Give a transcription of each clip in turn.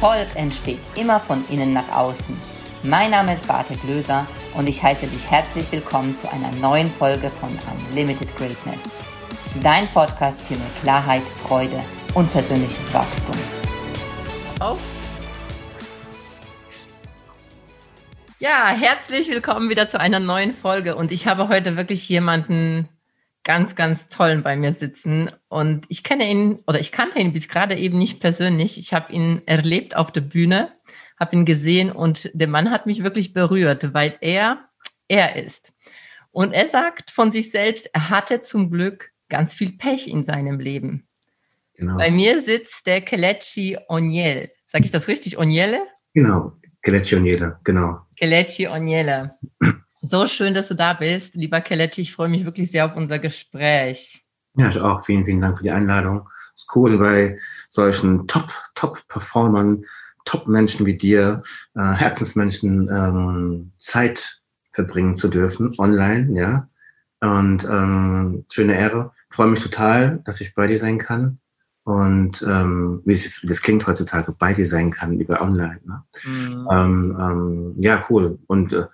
Erfolg entsteht immer von innen nach außen. Mein Name ist Bartek Löser und ich heiße dich herzlich willkommen zu einer neuen Folge von Unlimited Greatness. Dein Podcast für mehr Klarheit, Freude und persönliches Wachstum. Auf. Ja, herzlich willkommen wieder zu einer neuen Folge und ich habe heute wirklich jemanden ganz, ganz tollen bei mir sitzen. Und ich kenne ihn oder ich kannte ihn bis gerade eben nicht persönlich. Ich habe ihn erlebt auf der Bühne, habe ihn gesehen und der Mann hat mich wirklich berührt, weil er er ist. Und er sagt von sich selbst, er hatte zum Glück ganz viel Pech in seinem Leben. Genau. Bei mir sitzt der Kelechi Oniel. Sag ich das richtig? Oniele? Genau, Kelechi Oniele, genau. Kelechi Oniele. So schön, dass du da bist, lieber Kelletti. Ich freue mich wirklich sehr auf unser Gespräch. Ja, ich auch. Vielen, vielen Dank für die Einladung. Es ist cool, bei solchen Top, Top-Performern, Top-Menschen wie dir, äh, Herzensmenschen, ähm, Zeit verbringen zu dürfen, online, ja. Und ähm, schöne Ehre. Ich freue mich total, dass ich bei dir sein kann. Und ähm, wie, es, wie das klingt heutzutage, bei dir sein kann, über online. Ne? Mhm. Ähm, ähm, ja, cool. Und äh,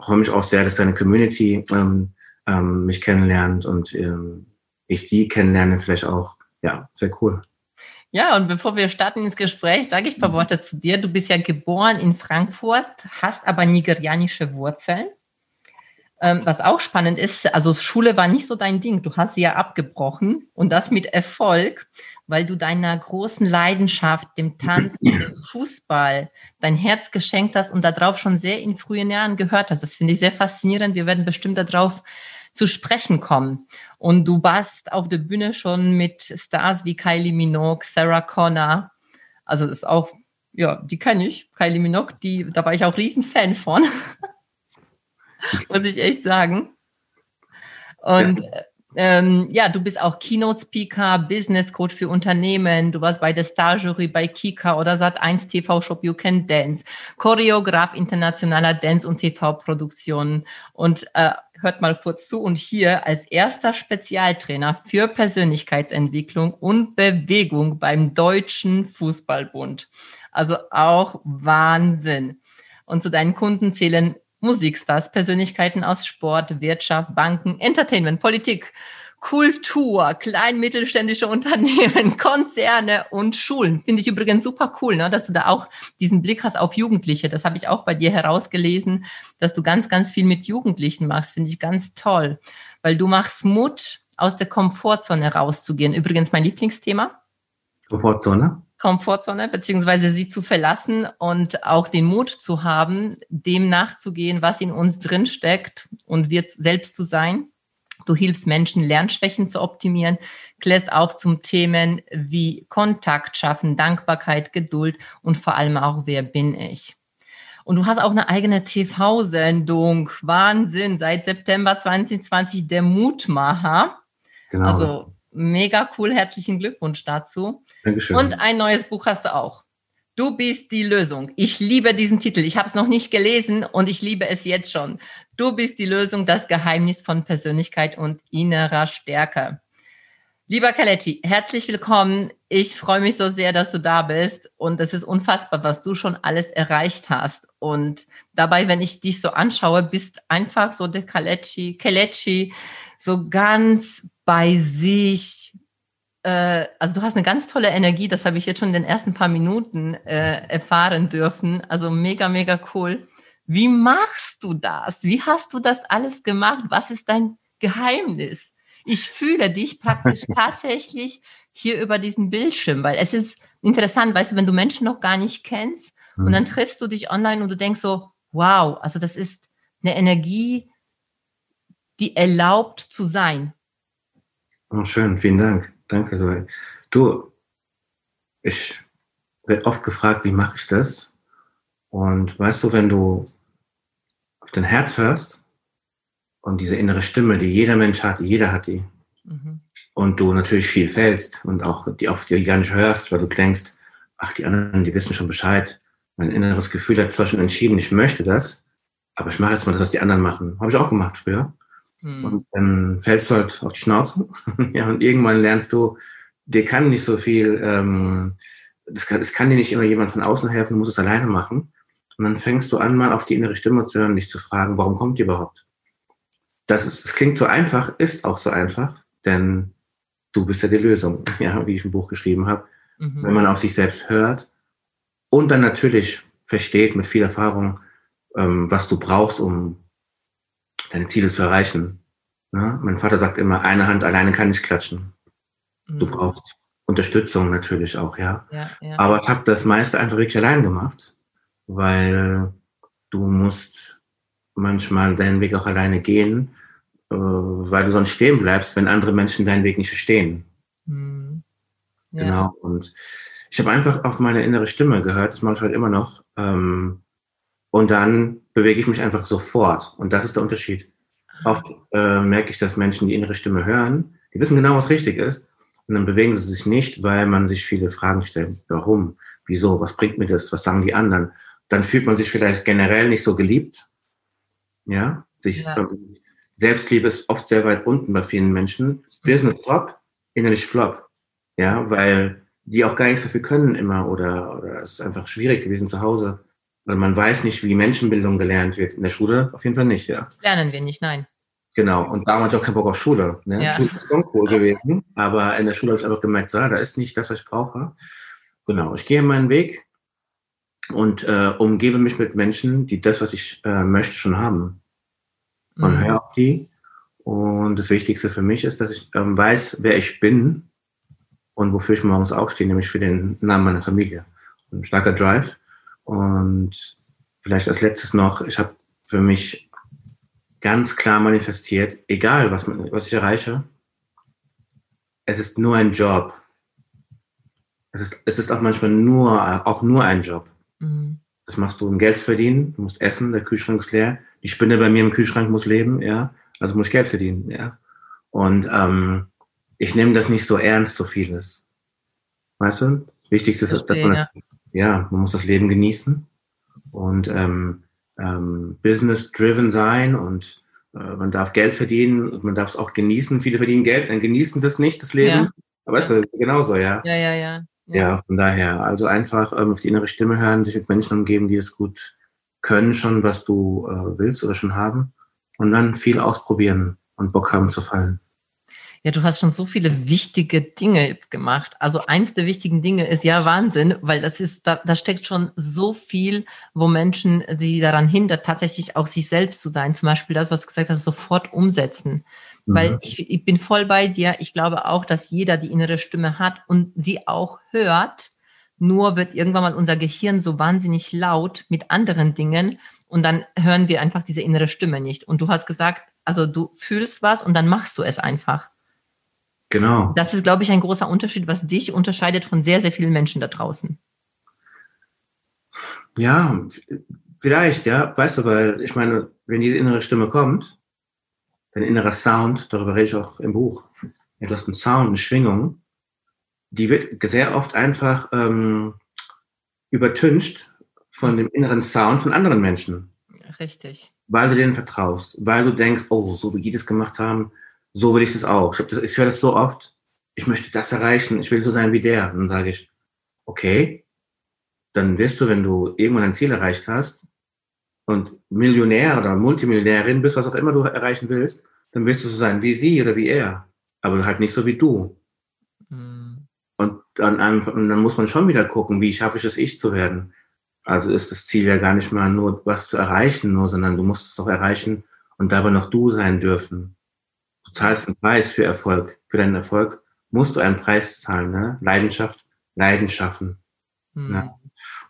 freue mich auch sehr, dass deine Community ähm, ähm, mich kennenlernt und ähm, ich sie kennenlerne vielleicht auch. Ja, sehr cool. Ja, und bevor wir starten ins Gespräch, sage ich ein paar mhm. Worte zu dir. Du bist ja geboren in Frankfurt, hast aber nigerianische Wurzeln. Ähm, was auch spannend ist, also Schule war nicht so dein Ding. Du hast sie ja abgebrochen und das mit Erfolg, weil du deiner großen Leidenschaft, dem Tanz dem Fußball, dein Herz geschenkt hast und darauf schon sehr in frühen Jahren gehört hast. Das finde ich sehr faszinierend. Wir werden bestimmt darauf zu sprechen kommen. Und du warst auf der Bühne schon mit Stars wie Kylie Minogue, Sarah Connor. Also das ist auch, ja, die kenne ich, Kylie Minogue, die, da war ich auch riesen Fan von. muss ich echt sagen. Und ja. Ähm, ja, du bist auch Keynote-Speaker, Business Coach für Unternehmen. Du warst bei der Star-Jury bei Kika oder Sat1 TV-Shop You Can Dance, Choreograf internationaler Dance- und TV-Produktionen. Und äh, hört mal kurz zu. Und hier als erster Spezialtrainer für Persönlichkeitsentwicklung und Bewegung beim Deutschen Fußballbund. Also auch Wahnsinn. Und zu deinen Kunden zählen Musikstars, Persönlichkeiten aus Sport, Wirtschaft, Banken, Entertainment, Politik, Kultur, klein mittelständische Unternehmen, Konzerne und Schulen. Finde ich übrigens super cool, ne, dass du da auch diesen Blick hast auf Jugendliche. Das habe ich auch bei dir herausgelesen, dass du ganz, ganz viel mit Jugendlichen machst. Finde ich ganz toll, weil du machst Mut, aus der Komfortzone rauszugehen. Übrigens mein Lieblingsthema. Komfortzone? Komfortzone, beziehungsweise sie zu verlassen und auch den Mut zu haben, dem nachzugehen, was in uns drin steckt und wird selbst zu sein. Du hilfst Menschen, Lernschwächen zu optimieren, klärst auch zum Themen wie Kontakt schaffen, Dankbarkeit, Geduld und vor allem auch, wer bin ich? Und du hast auch eine eigene TV-Sendung. Wahnsinn. Seit September 2020 der Mutmacher. Genau. Also Mega cool, herzlichen Glückwunsch dazu. Dankeschön. Und ein neues Buch hast du auch. Du bist die Lösung. Ich liebe diesen Titel. Ich habe es noch nicht gelesen und ich liebe es jetzt schon. Du bist die Lösung, das Geheimnis von Persönlichkeit und innerer Stärke. Lieber Kaletti, herzlich willkommen. Ich freue mich so sehr, dass du da bist und es ist unfassbar, was du schon alles erreicht hast. Und dabei, wenn ich dich so anschaue, bist einfach so der Kalechi, Kalechi, so ganz bei sich. Äh, also du hast eine ganz tolle Energie, das habe ich jetzt schon in den ersten paar Minuten äh, erfahren dürfen. Also mega, mega cool. Wie machst du das? Wie hast du das alles gemacht? Was ist dein Geheimnis? Ich fühle dich praktisch tatsächlich hier über diesen Bildschirm, weil es ist interessant, weißt du, wenn du Menschen noch gar nicht kennst mhm. und dann triffst du dich online und du denkst so, wow, also das ist eine Energie, die erlaubt zu sein. Oh, schön, vielen Dank. Danke, Zoe. Du, ich werde oft gefragt, wie mache ich das? Und weißt du, wenn du auf dein Herz hörst und diese innere Stimme, die jeder Mensch hat, jeder hat die, mhm. und du natürlich viel fällst und auch die auf die gar nicht hörst, weil du denkst, ach, die anderen, die wissen schon Bescheid. Mein inneres Gefühl hat zwar schon entschieden, ich möchte das, aber ich mache jetzt mal das, was die anderen machen. Habe ich auch gemacht früher. Mhm. Und dann fällst du halt auf die Schnauze. ja, und irgendwann lernst du, dir kann nicht so viel ähm, das kann, das kann dir nicht immer jemand von außen helfen, du musst es alleine machen. Und dann fängst du an, mal auf die innere Stimme zu hören, dich zu fragen, warum kommt die überhaupt? Das, ist, das klingt so einfach, ist auch so einfach, denn du bist ja die Lösung, ja, wie ich im Buch geschrieben habe. Mhm. Wenn man auf sich selbst hört und dann natürlich versteht mit viel Erfahrung, ähm, was du brauchst, um deine Ziele zu erreichen. Ja? Mein Vater sagt immer, eine Hand alleine kann nicht klatschen. Mhm. Du brauchst Unterstützung natürlich auch, ja. ja, ja. Aber ich habe das meiste einfach wirklich allein gemacht, weil du musst manchmal deinen Weg auch alleine gehen, äh, weil du sonst stehen bleibst, wenn andere Menschen deinen Weg nicht verstehen. Mhm. Genau. Und ich habe einfach auf meine innere Stimme gehört, das mache ich heute immer noch. Ähm, und dann bewege ich mich einfach sofort. Und das ist der Unterschied. Oft äh, merke ich, dass Menschen die innere Stimme hören, die wissen genau, was richtig ist. Und dann bewegen sie sich nicht, weil man sich viele Fragen stellt. Warum? Wieso? Was bringt mir das? Was sagen die anderen? Dann fühlt man sich vielleicht generell nicht so geliebt. Ja, sich, ja. Ähm, Selbstliebe ist oft sehr weit unten bei vielen Menschen. Business Flop, innerlich Flop. Ja, weil die auch gar nichts dafür können immer oder, oder es ist einfach schwierig gewesen zu Hause. Weil man weiß nicht, wie Menschenbildung gelernt wird. In der Schule auf jeden Fall nicht, ja. Lernen wir nicht, nein. Genau, und damals auch kein Bock auf Schule. Ne? Ja. Schule ist schon cool gewesen, aber in der Schule habe ich einfach gemerkt, so, da ist nicht das, was ich brauche. Genau, ich gehe meinen Weg und äh, umgebe mich mit Menschen, die das, was ich äh, möchte, schon haben. Und mhm. höre auf die. Und das Wichtigste für mich ist, dass ich ähm, weiß, wer ich bin und wofür ich morgens aufstehe, nämlich für den Namen meiner Familie. Ein starker Drive. Und vielleicht als letztes noch, ich habe für mich ganz klar manifestiert, egal was, was ich erreiche, es ist nur ein Job. Es ist, es ist auch manchmal nur, auch nur ein Job. Mhm. Das machst du, um Geld zu verdienen. Du musst essen, der Kühlschrank ist leer. Die Spinne bei mir im Kühlschrank muss leben, ja. Also muss ich Geld verdienen, ja. Und ähm, ich nehme das nicht so ernst, so vieles. Weißt du? Das Wichtigste ist, dass man das, ja, man muss das Leben genießen und ähm, ähm, business-driven sein und äh, man darf Geld verdienen und man darf es auch genießen. Viele verdienen Geld, dann genießen sie es nicht, das Leben. Ja. Aber ja. weißt du, genauso, ja. Ja, ja, ja. Ja, ja von daher, also einfach ähm, auf die innere Stimme hören, sich mit Menschen umgeben, die es gut können, schon, was du äh, willst oder schon haben. Und dann viel ausprobieren und Bock haben zu fallen. Ja, du hast schon so viele wichtige Dinge jetzt gemacht. Also eins der wichtigen Dinge ist ja Wahnsinn, weil das ist, da, da steckt schon so viel, wo Menschen sie daran hindert, tatsächlich auch sich selbst zu sein. Zum Beispiel das, was du gesagt hast, sofort umsetzen. Mhm. Weil ich, ich bin voll bei dir. Ich glaube auch, dass jeder die innere Stimme hat und sie auch hört. Nur wird irgendwann mal unser Gehirn so wahnsinnig laut mit anderen Dingen und dann hören wir einfach diese innere Stimme nicht. Und du hast gesagt, also du fühlst was und dann machst du es einfach. Genau. Das ist, glaube ich, ein großer Unterschied, was dich unterscheidet von sehr, sehr vielen Menschen da draußen. Ja, vielleicht, ja. Weißt du, weil ich meine, wenn diese innere Stimme kommt, dein innerer Sound, darüber rede ich auch im Buch, ja, du hast einen Sound, eine Schwingung, die wird sehr oft einfach ähm, übertüncht von dem inneren Sound von anderen Menschen. Richtig. Weil du denen vertraust, weil du denkst, oh, so wie die das gemacht haben, so will ich das auch. Ich, das, ich höre das so oft, ich möchte das erreichen, ich will so sein wie der. Und dann sage ich, okay, dann wirst du, wenn du irgendwann ein Ziel erreicht hast und Millionär oder Multimillionärin bist, was auch immer du erreichen willst, dann wirst du so sein wie sie oder wie er. Aber halt nicht so wie du. Mhm. Und dann, und dann muss man schon wieder gucken, wie schaffe ich es, ich zu werden. Also ist das Ziel ja gar nicht mal nur was zu erreichen, nur, sondern du musst es auch erreichen und dabei noch du sein dürfen du zahlst einen Preis für Erfolg. Für deinen Erfolg musst du einen Preis zahlen. Ne? Leidenschaft, Leidenschaffen. Mhm. Ne?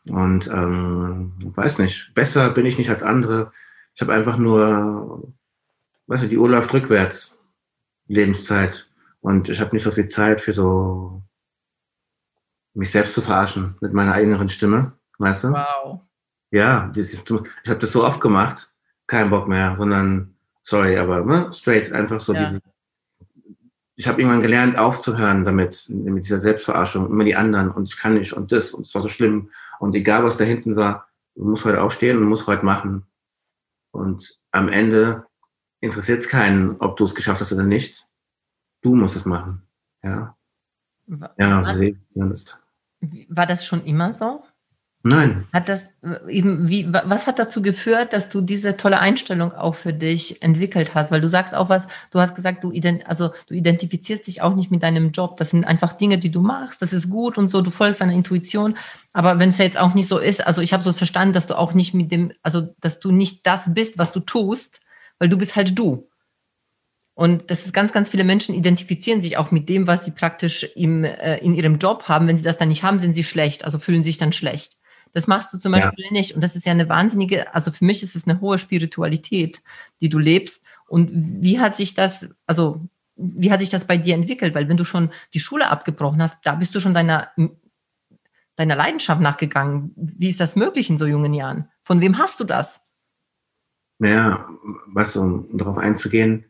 Und ähm, weiß nicht, besser bin ich nicht als andere. Ich habe einfach nur, weißt du, die Uhr läuft rückwärts, Lebenszeit. Und ich habe nicht so viel Zeit für so mich selbst zu verarschen mit meiner inneren Stimme, weißt du? Wow. Ja, ich habe das so oft gemacht, kein Bock mehr, sondern sorry, aber ne, straight, einfach so ja. diese. Ich habe irgendwann gelernt, aufzuhören damit, mit dieser Selbstverarschung, immer die anderen und ich kann nicht und das und es war so schlimm. Und egal, was da hinten war, du musst heute aufstehen und musst heute machen. Und am Ende interessiert es keinen, ob du es geschafft hast oder nicht. Du musst es machen. Ja. Ja, so sehe ich es War das schon immer so? Nein. Hat das äh, eben, wie, was hat dazu geführt, dass du diese tolle Einstellung auch für dich entwickelt hast? Weil du sagst auch was, du hast gesagt, du, ident, also, du identifizierst dich auch nicht mit deinem Job. Das sind einfach Dinge, die du machst, das ist gut und so, du folgst deiner Intuition. Aber wenn es jetzt auch nicht so ist, also ich habe so verstanden, dass du auch nicht mit dem, also dass du nicht das bist, was du tust, weil du bist halt du. Und das ist ganz, ganz viele Menschen identifizieren sich auch mit dem, was sie praktisch im, äh, in ihrem Job haben. Wenn sie das dann nicht haben, sind sie schlecht, also fühlen sich dann schlecht. Das machst du zum Beispiel ja. nicht. Und das ist ja eine wahnsinnige, also für mich ist es eine hohe Spiritualität, die du lebst. Und wie hat sich das, also wie hat sich das bei dir entwickelt? Weil wenn du schon die Schule abgebrochen hast, da bist du schon deiner, deiner Leidenschaft nachgegangen. Wie ist das möglich in so jungen Jahren? Von wem hast du das? Naja, was, um darauf einzugehen,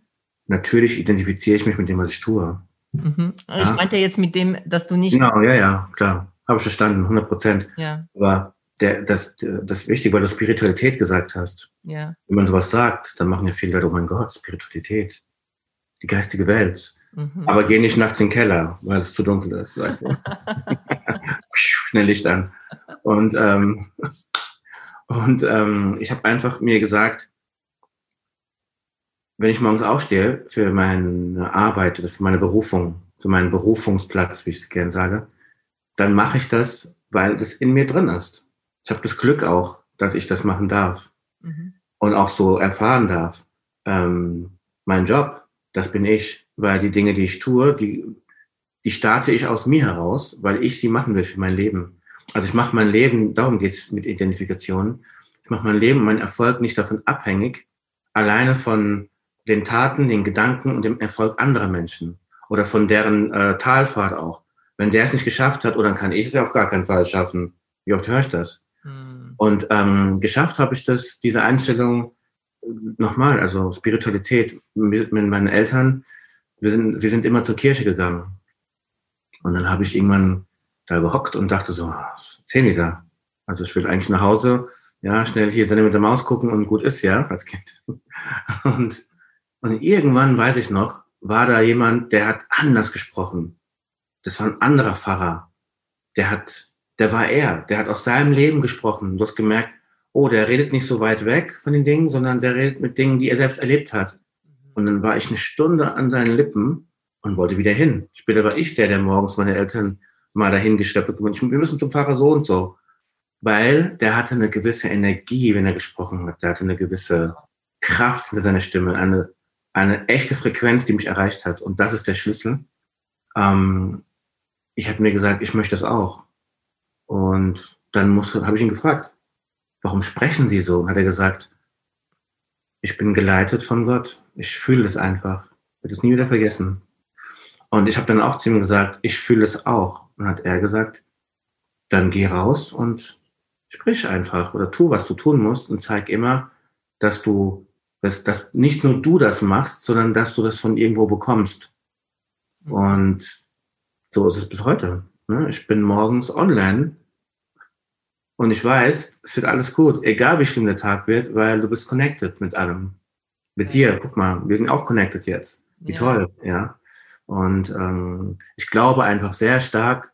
natürlich identifiziere ich mich mit dem, was ich tue. Mhm. Ich ja. meinte jetzt mit dem, dass du nicht. Genau, ja, ja, klar. Habe ich verstanden, 100 Prozent. Ja. Aber der, das, das Wichtige, weil du Spiritualität gesagt hast. Ja. Wenn man sowas sagt, dann machen ja viele Leute, oh mein Gott, Spiritualität, die geistige Welt. Mhm. Aber geh nicht nachts in den Keller, weil es zu dunkel ist, weißt du. Schnell Licht an. Und, ähm, und ähm, ich habe einfach mir gesagt, wenn ich morgens aufstehe für meine Arbeit oder für meine Berufung, für meinen Berufungsplatz, wie ich es gerne sage, dann mache ich das, weil das in mir drin ist. Ich habe das Glück auch, dass ich das machen darf mhm. und auch so erfahren darf. Ähm, mein Job, das bin ich, weil die Dinge, die ich tue, die, die starte ich aus mir heraus, weil ich sie machen will für mein Leben. Also ich mache mein Leben, darum geht es mit Identifikation, ich mache mein Leben, mein Erfolg nicht davon abhängig, alleine von den Taten, den Gedanken und dem Erfolg anderer Menschen oder von deren äh, Talfahrt auch. Wenn der es nicht geschafft hat, oder dann kann ich es ja auf gar keinen Fall schaffen. Wie oft höre ich das? Mhm. Und ähm, geschafft habe ich das, diese Einstellung nochmal, also Spiritualität mit, mit meinen Eltern. Wir sind, wir sind immer zur Kirche gegangen. Und dann habe ich irgendwann da gehockt und dachte so, die da? Also ich will eigentlich nach Hause, ja, schnell hier dann mit der Maus gucken und gut ist, ja, als Kind. Und, und irgendwann, weiß ich noch, war da jemand, der hat anders gesprochen das war ein anderer Pfarrer. Der hat, der war er, der hat aus seinem Leben gesprochen. Du hast gemerkt, oh, der redet nicht so weit weg von den Dingen, sondern der redet mit Dingen, die er selbst erlebt hat. Und dann war ich eine Stunde an seinen Lippen und wollte wieder hin. Später war ich der, der morgens meine Eltern mal dahin geschleppt hat. Wir müssen zum Pfarrer so und so. Weil der hatte eine gewisse Energie, wenn er gesprochen hat. Der hatte eine gewisse Kraft hinter seiner Stimme, eine, eine echte Frequenz, die mich erreicht hat. Und das ist der Schlüssel. Ähm, ich habe mir gesagt, ich möchte das auch. Und dann habe ich ihn gefragt, warum sprechen Sie so? Hat er gesagt, ich bin geleitet von Gott. Ich fühle es einfach. Ich werde es nie wieder vergessen. Und ich habe dann auch zu ihm gesagt, ich fühle es auch. Und hat er gesagt, dann geh raus und sprich einfach oder tu, was du tun musst und zeig immer, dass du, dass, dass nicht nur du das machst, sondern dass du das von irgendwo bekommst. Mhm. Und so ist es bis heute. Ne? Ich bin morgens online und ich weiß, es wird alles gut, egal wie schlimm der Tag wird, weil du bist connected mit allem. Mit dir, guck mal, wir sind auch connected jetzt. Wie ja. toll, ja. Und ähm, ich glaube einfach sehr stark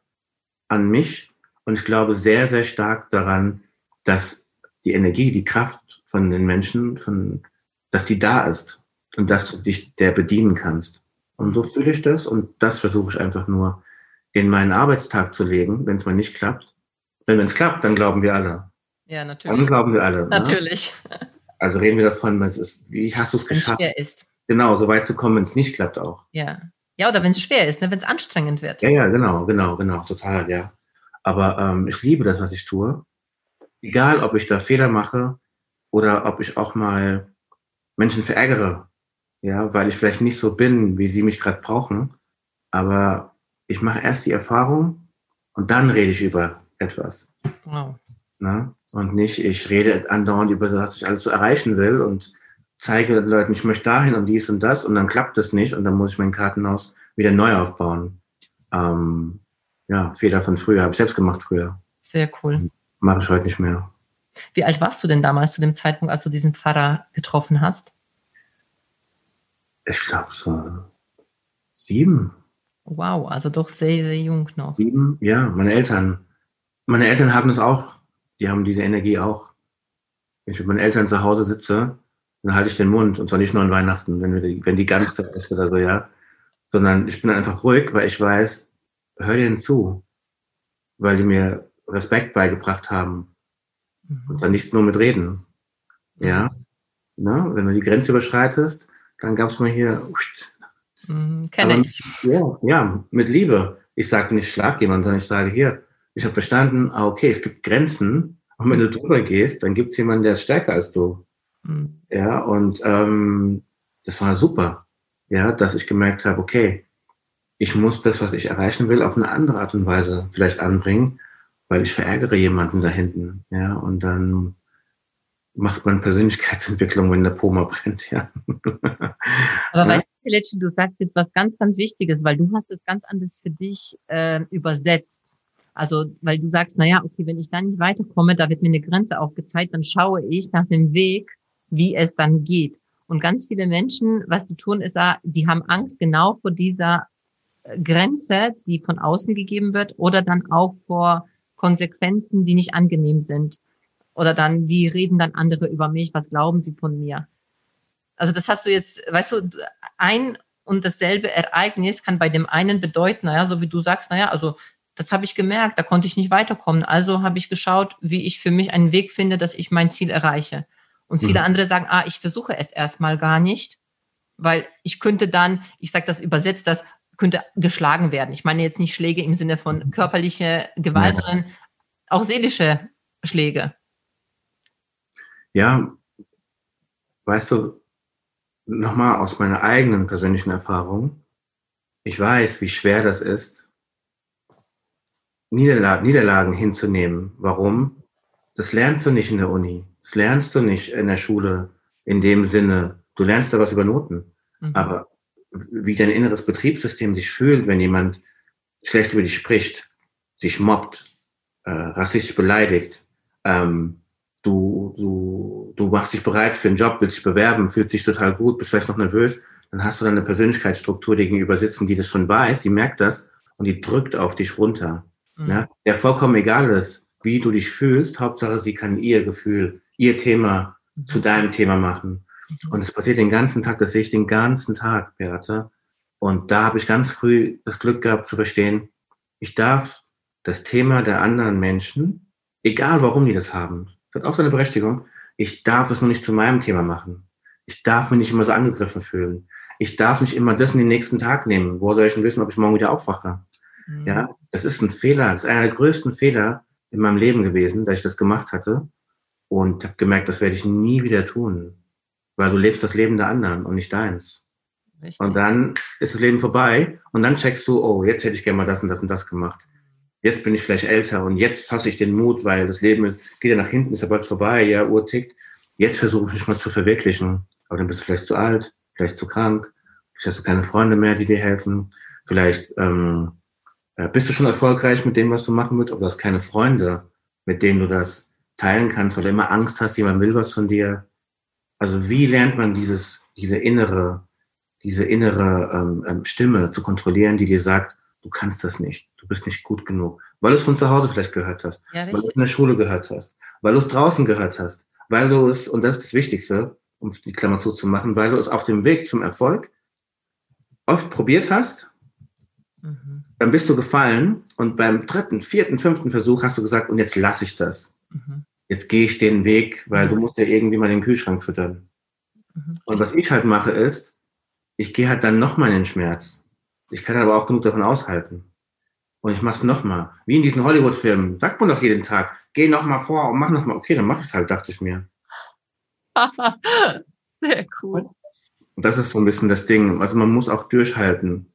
an mich und ich glaube sehr, sehr stark daran, dass die Energie, die Kraft von den Menschen, von, dass die da ist und dass du dich der bedienen kannst. Und so fühle ich das und das versuche ich einfach nur in meinen Arbeitstag zu legen, wenn es mal nicht klappt. Denn wenn es klappt, dann glauben wir alle. Ja, natürlich. Dann glauben wir alle. Ne? Natürlich. Ne? Also reden wir davon, es ist, wie hast du es geschafft? Schwer ist. Genau, so weit zu kommen, wenn es nicht klappt auch. Ja. Ja, oder wenn es schwer ist, ne? wenn es anstrengend wird. Ja, ja, genau, genau, genau, total, ja. Aber ähm, ich liebe das, was ich tue. Egal, ob ich da Fehler mache oder ob ich auch mal Menschen verärgere, ja, weil ich vielleicht nicht so bin, wie sie mich gerade brauchen. Aber ich mache erst die Erfahrung und dann rede ich über etwas. Wow. Na? Und nicht, ich rede andauernd über das, was ich alles so erreichen will und zeige den Leuten, ich möchte dahin und dies und das und dann klappt es nicht und dann muss ich mein Kartenhaus wieder neu aufbauen. Ähm, ja, Fehler von früher, habe ich selbst gemacht früher. Sehr cool. Mache ich heute nicht mehr. Wie alt warst du denn damals zu dem Zeitpunkt, als du diesen Pfarrer getroffen hast? Ich glaube so sieben. Wow, also doch sehr, sehr jung noch. Sieben, ja, meine Eltern meine Eltern haben es auch. Die haben diese Energie auch. Wenn ich mit meinen Eltern zu Hause sitze, dann halte ich den Mund. Und zwar nicht nur an Weihnachten, wenn, die, wenn die Gans da ist oder so, ja. Sondern ich bin einfach ruhig, weil ich weiß, hör denen zu. Weil die mir Respekt beigebracht haben. Mhm. Und dann nicht nur mit Reden. Ja. Mhm. Na, wenn du die Grenze überschreitest, dann gab es mal hier. Mhm, kenne ich. Ja, ja, mit Liebe. Ich sage nicht, schlag jemanden, sondern ich sage hier, ich habe verstanden, ah, okay, es gibt Grenzen. Und wenn du drüber gehst, dann gibt es jemanden, der ist stärker als du. Mhm. Ja, und ähm, das war super. Ja, dass ich gemerkt habe, okay, ich muss das, was ich erreichen will, auf eine andere Art und Weise vielleicht anbringen, weil ich verärgere jemanden da hinten. Ja, und dann macht man Persönlichkeitsentwicklung, wenn der Poma brennt, ja. Aber ja? weißt du, Peletschi, du sagst jetzt was ganz, ganz Wichtiges, weil du hast es ganz anders für dich äh, übersetzt. Also, weil du sagst, na ja, okay, wenn ich da nicht weiterkomme, da wird mir eine Grenze aufgezeigt, dann schaue ich nach dem Weg, wie es dann geht. Und ganz viele Menschen, was sie tun, ist, die haben Angst genau vor dieser äh, Grenze, die von außen gegeben wird, oder dann auch vor Konsequenzen, die nicht angenehm sind. Oder dann, wie reden dann andere über mich? Was glauben sie von mir? Also das hast du jetzt, weißt du, ein und dasselbe Ereignis kann bei dem einen bedeuten, naja, so wie du sagst, naja, also das habe ich gemerkt, da konnte ich nicht weiterkommen. Also habe ich geschaut, wie ich für mich einen Weg finde, dass ich mein Ziel erreiche. Und viele mhm. andere sagen, ah, ich versuche es erstmal gar nicht, weil ich könnte dann, ich sage das übersetzt, das könnte geschlagen werden. Ich meine jetzt nicht Schläge im Sinne von körperliche Gewalt, sondern auch seelische Schläge. Ja, weißt du, nochmal aus meiner eigenen persönlichen Erfahrung, ich weiß, wie schwer das ist, Niederlagen, Niederlagen hinzunehmen. Warum? Das lernst du nicht in der Uni. Das lernst du nicht in der Schule in dem Sinne. Du lernst da was über Noten. Mhm. Aber wie dein inneres Betriebssystem sich fühlt, wenn jemand schlecht über dich spricht, sich mobbt, äh, rassistisch beleidigt, ähm, du, du, du machst dich bereit für einen Job, willst dich bewerben, fühlt sich total gut, bist vielleicht noch nervös, dann hast du dann eine Persönlichkeitsstruktur, gegenüber sitzen, die das schon weiß, die merkt das und die drückt auf dich runter. Mhm. Ja, der vollkommen egal ist, wie du dich fühlst, Hauptsache sie kann ihr Gefühl, ihr Thema mhm. zu deinem Thema machen. Mhm. Und das passiert den ganzen Tag, das sehe ich den ganzen Tag, Beate. Und da habe ich ganz früh das Glück gehabt zu verstehen, ich darf das Thema der anderen Menschen, egal warum die das haben, das hat auch seine Berechtigung, ich darf es nur nicht zu meinem Thema machen. Ich darf mich nicht immer so angegriffen fühlen. Ich darf nicht immer das in den nächsten Tag nehmen. Woher soll ich denn wissen, ob ich morgen wieder aufwache? Mhm. Ja, das ist ein Fehler. Das ist einer der größten Fehler in meinem Leben gewesen, dass ich das gemacht hatte. Und habe gemerkt, das werde ich nie wieder tun. Weil du lebst das Leben der anderen und nicht deins. Richtig. Und dann ist das Leben vorbei und dann checkst du, oh, jetzt hätte ich gerne mal das und das und das gemacht. Jetzt bin ich vielleicht älter und jetzt fasse ich den Mut, weil das Leben ist, geht ja nach hinten, ist ja bald vorbei, ja, Uhr tickt. Jetzt versuche ich mich mal zu verwirklichen. Aber dann bist du vielleicht zu alt, vielleicht zu krank, vielleicht hast du keine Freunde mehr, die dir helfen. Vielleicht ähm, äh, bist du schon erfolgreich mit dem, was du machen willst, aber du hast keine Freunde, mit denen du das teilen kannst, weil du immer Angst hast, jemand will was von dir. Also wie lernt man dieses, diese innere, diese innere ähm, ähm, Stimme zu kontrollieren, die dir sagt, du kannst das nicht, du bist nicht gut genug, weil du es von zu Hause vielleicht gehört hast, ja, weil du es in der Schule gehört hast, weil du es draußen gehört hast, weil du es, und das ist das Wichtigste, um die Klammer zuzumachen, weil du es auf dem Weg zum Erfolg oft probiert hast Mhm. Dann bist du gefallen und beim dritten, vierten, fünften Versuch hast du gesagt, und jetzt lasse ich das. Mhm. Jetzt gehe ich den Weg, weil mhm. du musst ja irgendwie mal den Kühlschrank füttern. Mhm. Und was ich halt mache ist, ich gehe halt dann nochmal in den Schmerz. Ich kann aber auch genug davon aushalten. Und ich mache es nochmal. Wie in diesen Hollywood-Filmen. Sagt man doch jeden Tag, geh nochmal vor und mach nochmal. Okay, dann mach ich es halt, dachte ich mir. Sehr cool. Und das ist so ein bisschen das Ding. Also man muss auch durchhalten.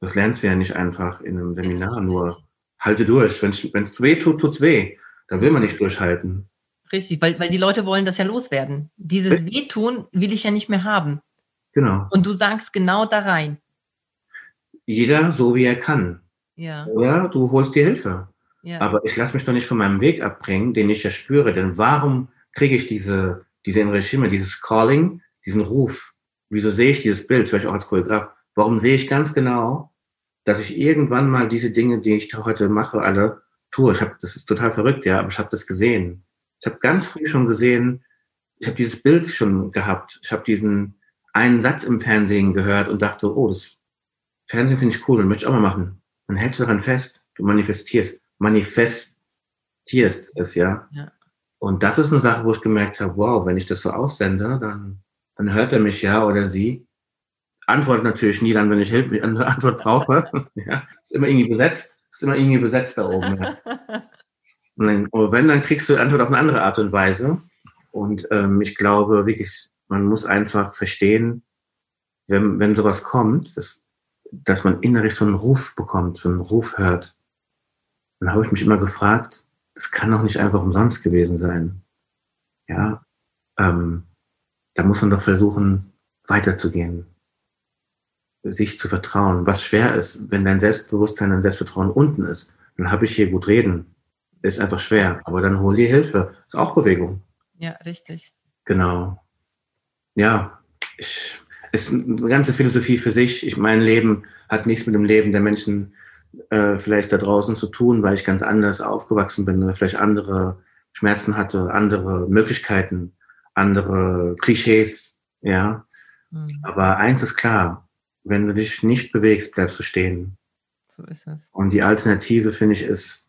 Das lernst du ja nicht einfach in einem Seminar, nur halte durch. Wenn es weh tut, tut's weh. Da will man nicht durchhalten. Richtig, weil, weil die Leute wollen das ja loswerden. Dieses Wehtun will ich ja nicht mehr haben. Genau. Und du sagst genau da rein. Jeder so, wie er kann. Ja. Oder du holst dir Hilfe. Ja. Aber ich lasse mich doch nicht von meinem Weg abbringen, den ich ja spüre. Denn warum kriege ich diese, diese innere Stimme, dieses Calling, diesen Ruf? Wieso sehe ich dieses Bild, zum Beispiel auch als Choreograf? Warum sehe ich ganz genau, dass ich irgendwann mal diese Dinge, die ich heute mache, alle tue. Ich habe, das ist total verrückt, ja, aber ich habe das gesehen. Ich habe ganz früh schon gesehen, ich habe dieses Bild schon gehabt. Ich habe diesen einen Satz im Fernsehen gehört und dachte, oh, das Fernsehen finde ich cool und möchte ich auch mal machen. Dann hältst du daran fest, du manifestierst, manifestierst es, ja. ja. Und das ist eine Sache, wo ich gemerkt habe, wow, wenn ich das so aussende, dann, dann hört er mich ja oder sie. Antwortet natürlich nie dann, wenn ich Hilfe, eine Antwort brauche. ja, ist immer irgendwie besetzt, ist immer irgendwie besetzt da oben. Ja. Und dann, wenn, dann kriegst du die Antwort auf eine andere Art und Weise. Und ähm, ich glaube wirklich, man muss einfach verstehen, wenn, wenn sowas kommt, dass, dass man innerlich so einen Ruf bekommt, so einen Ruf hört. Dann habe ich mich immer gefragt, es kann doch nicht einfach umsonst gewesen sein. Ja, ähm, da muss man doch versuchen, weiterzugehen, sich zu vertrauen. Was schwer ist, wenn dein Selbstbewusstsein, dein Selbstvertrauen unten ist, dann habe ich hier gut reden. Ist einfach schwer, aber dann hol dir Hilfe. Ist auch Bewegung. Ja, richtig. Genau. Ja, ich, ist eine ganze Philosophie für sich. Ich, mein Leben hat nichts mit dem Leben der Menschen äh, vielleicht da draußen zu tun, weil ich ganz anders aufgewachsen bin oder vielleicht andere Schmerzen hatte, andere Möglichkeiten, andere Klischees, ja. Mhm. Aber eins ist klar, wenn du dich nicht bewegst, bleibst du stehen. So ist es. Und die Alternative, finde ich, ist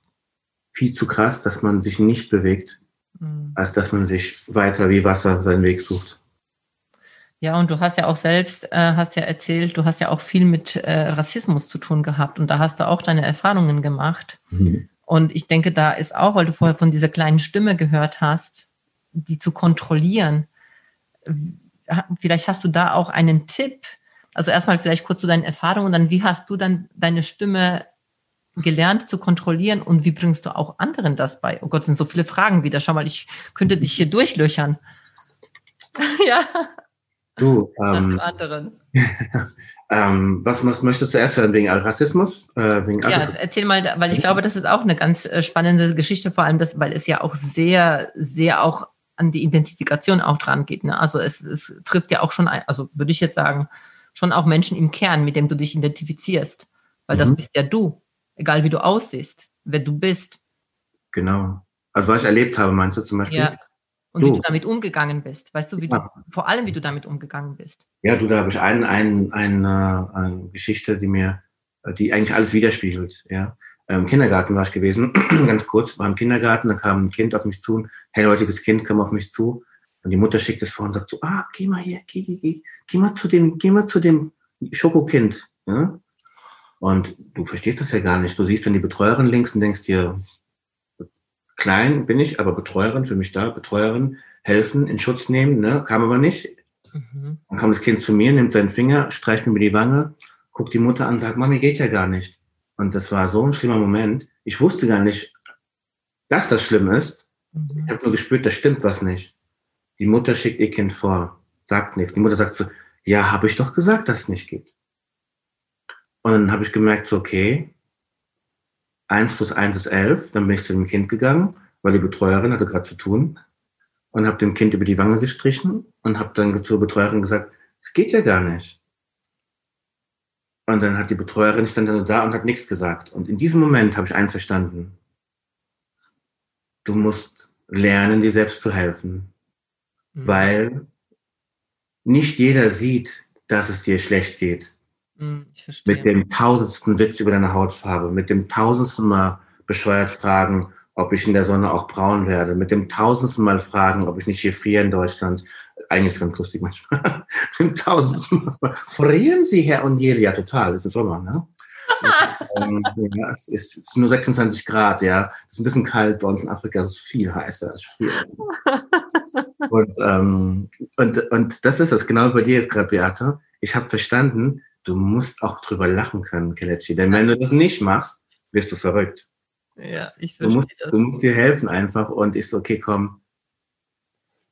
viel zu krass, dass man sich nicht bewegt, mhm. als dass man sich weiter wie Wasser seinen Weg sucht. Ja, und du hast ja auch selbst, äh, hast ja erzählt, du hast ja auch viel mit äh, Rassismus zu tun gehabt und da hast du auch deine Erfahrungen gemacht. Mhm. Und ich denke, da ist auch, weil du vorher von dieser kleinen Stimme gehört hast, die zu kontrollieren. Vielleicht hast du da auch einen Tipp. Also erstmal vielleicht kurz zu deinen Erfahrungen und dann, wie hast du dann deine Stimme gelernt zu kontrollieren und wie bringst du auch anderen das bei? Oh Gott, sind so viele Fragen wieder. Schau mal, ich könnte dich hier durchlöchern. ja. Du, ähm, anderen. ähm, was, was möchtest du erst hören? Wegen Rassismus? Äh, wegen ja, erzähl mal, weil ich glaube, das ist auch eine ganz äh, spannende Geschichte, vor allem das, weil es ja auch sehr, sehr auch an die Identifikation auch dran geht. Ne? Also es, es trifft ja auch schon, ein, also würde ich jetzt sagen, schon auch Menschen im Kern, mit dem du dich identifizierst. Weil mhm. das bist ja du, egal wie du aussiehst, wer du bist. Genau. Also was ich erlebt habe, meinst du zum Beispiel? Ja, und du. wie du damit umgegangen bist. Weißt du, wie ja. du, vor allem, wie du damit umgegangen bist. Ja, du, da habe ich ein, ein, eine, eine Geschichte, die mir, die eigentlich alles widerspiegelt. Ja. Im Kindergarten war ich gewesen, ganz kurz, war im Kindergarten, da kam ein Kind auf mich zu, ein hellhäutiges Kind kam auf mich zu und die Mutter schickt es vor und sagt so, ah, geh mal hier, geh, geh, geh, geh mal zu dem, geh mal zu dem Schokokind. Ja? Und du verstehst das ja gar nicht. Du siehst dann die Betreuerin links und denkst dir, Klein bin ich, aber Betreuerin, für mich da, Betreuerin, helfen, in Schutz nehmen, ne? kam aber nicht. Mhm. Dann kam das Kind zu mir, nimmt seinen Finger, streicht mir über die Wange, guckt die Mutter an, sagt, Mami, geht ja gar nicht. Und das war so ein schlimmer Moment. Ich wusste gar nicht, dass das schlimm ist. Mhm. Ich habe nur gespürt, da stimmt was nicht. Die Mutter schickt ihr Kind vor, sagt nichts. Die Mutter sagt so, ja, habe ich doch gesagt, dass es nicht geht. Und dann habe ich gemerkt, so, okay, 1 plus 1 ist 11. Dann bin ich zu dem Kind gegangen, weil die Betreuerin hatte gerade zu tun und habe dem Kind über die Wange gestrichen und habe dann zur Betreuerin gesagt, es geht ja gar nicht. Und dann hat die Betreuerin stand dann da und hat nichts gesagt. Und in diesem Moment habe ich eins verstanden. Du musst lernen, dir selbst zu helfen. Mhm. Weil nicht jeder sieht, dass es dir schlecht geht. Hm, mit dem tausendsten Witz über deine Hautfarbe, mit dem tausendsten Mal bescheuert fragen, ob ich in der Sonne auch braun werde, mit dem tausendsten Mal fragen, ob ich nicht hier friere in Deutschland. Eigentlich ist es ganz lustig manchmal. mit dem tausendsten Mal frieren Sie, Herr O'Neill? Ja, total, ist ein Sommer, ne? ähm, ja, es ist, es ist, nur 26 Grad, ja. Es ist ein bisschen kalt bei uns in Afrika, es ist viel heißer als früher. und, ähm, und, und das ist es, genau bei dir jetzt gerade, Beate. Ich habe verstanden, du musst auch drüber lachen können, Kelechi. Denn wenn du das nicht machst, wirst du verrückt. Ja, ich verstehe du musst, das. Du musst dir helfen einfach und ich so, okay, komm.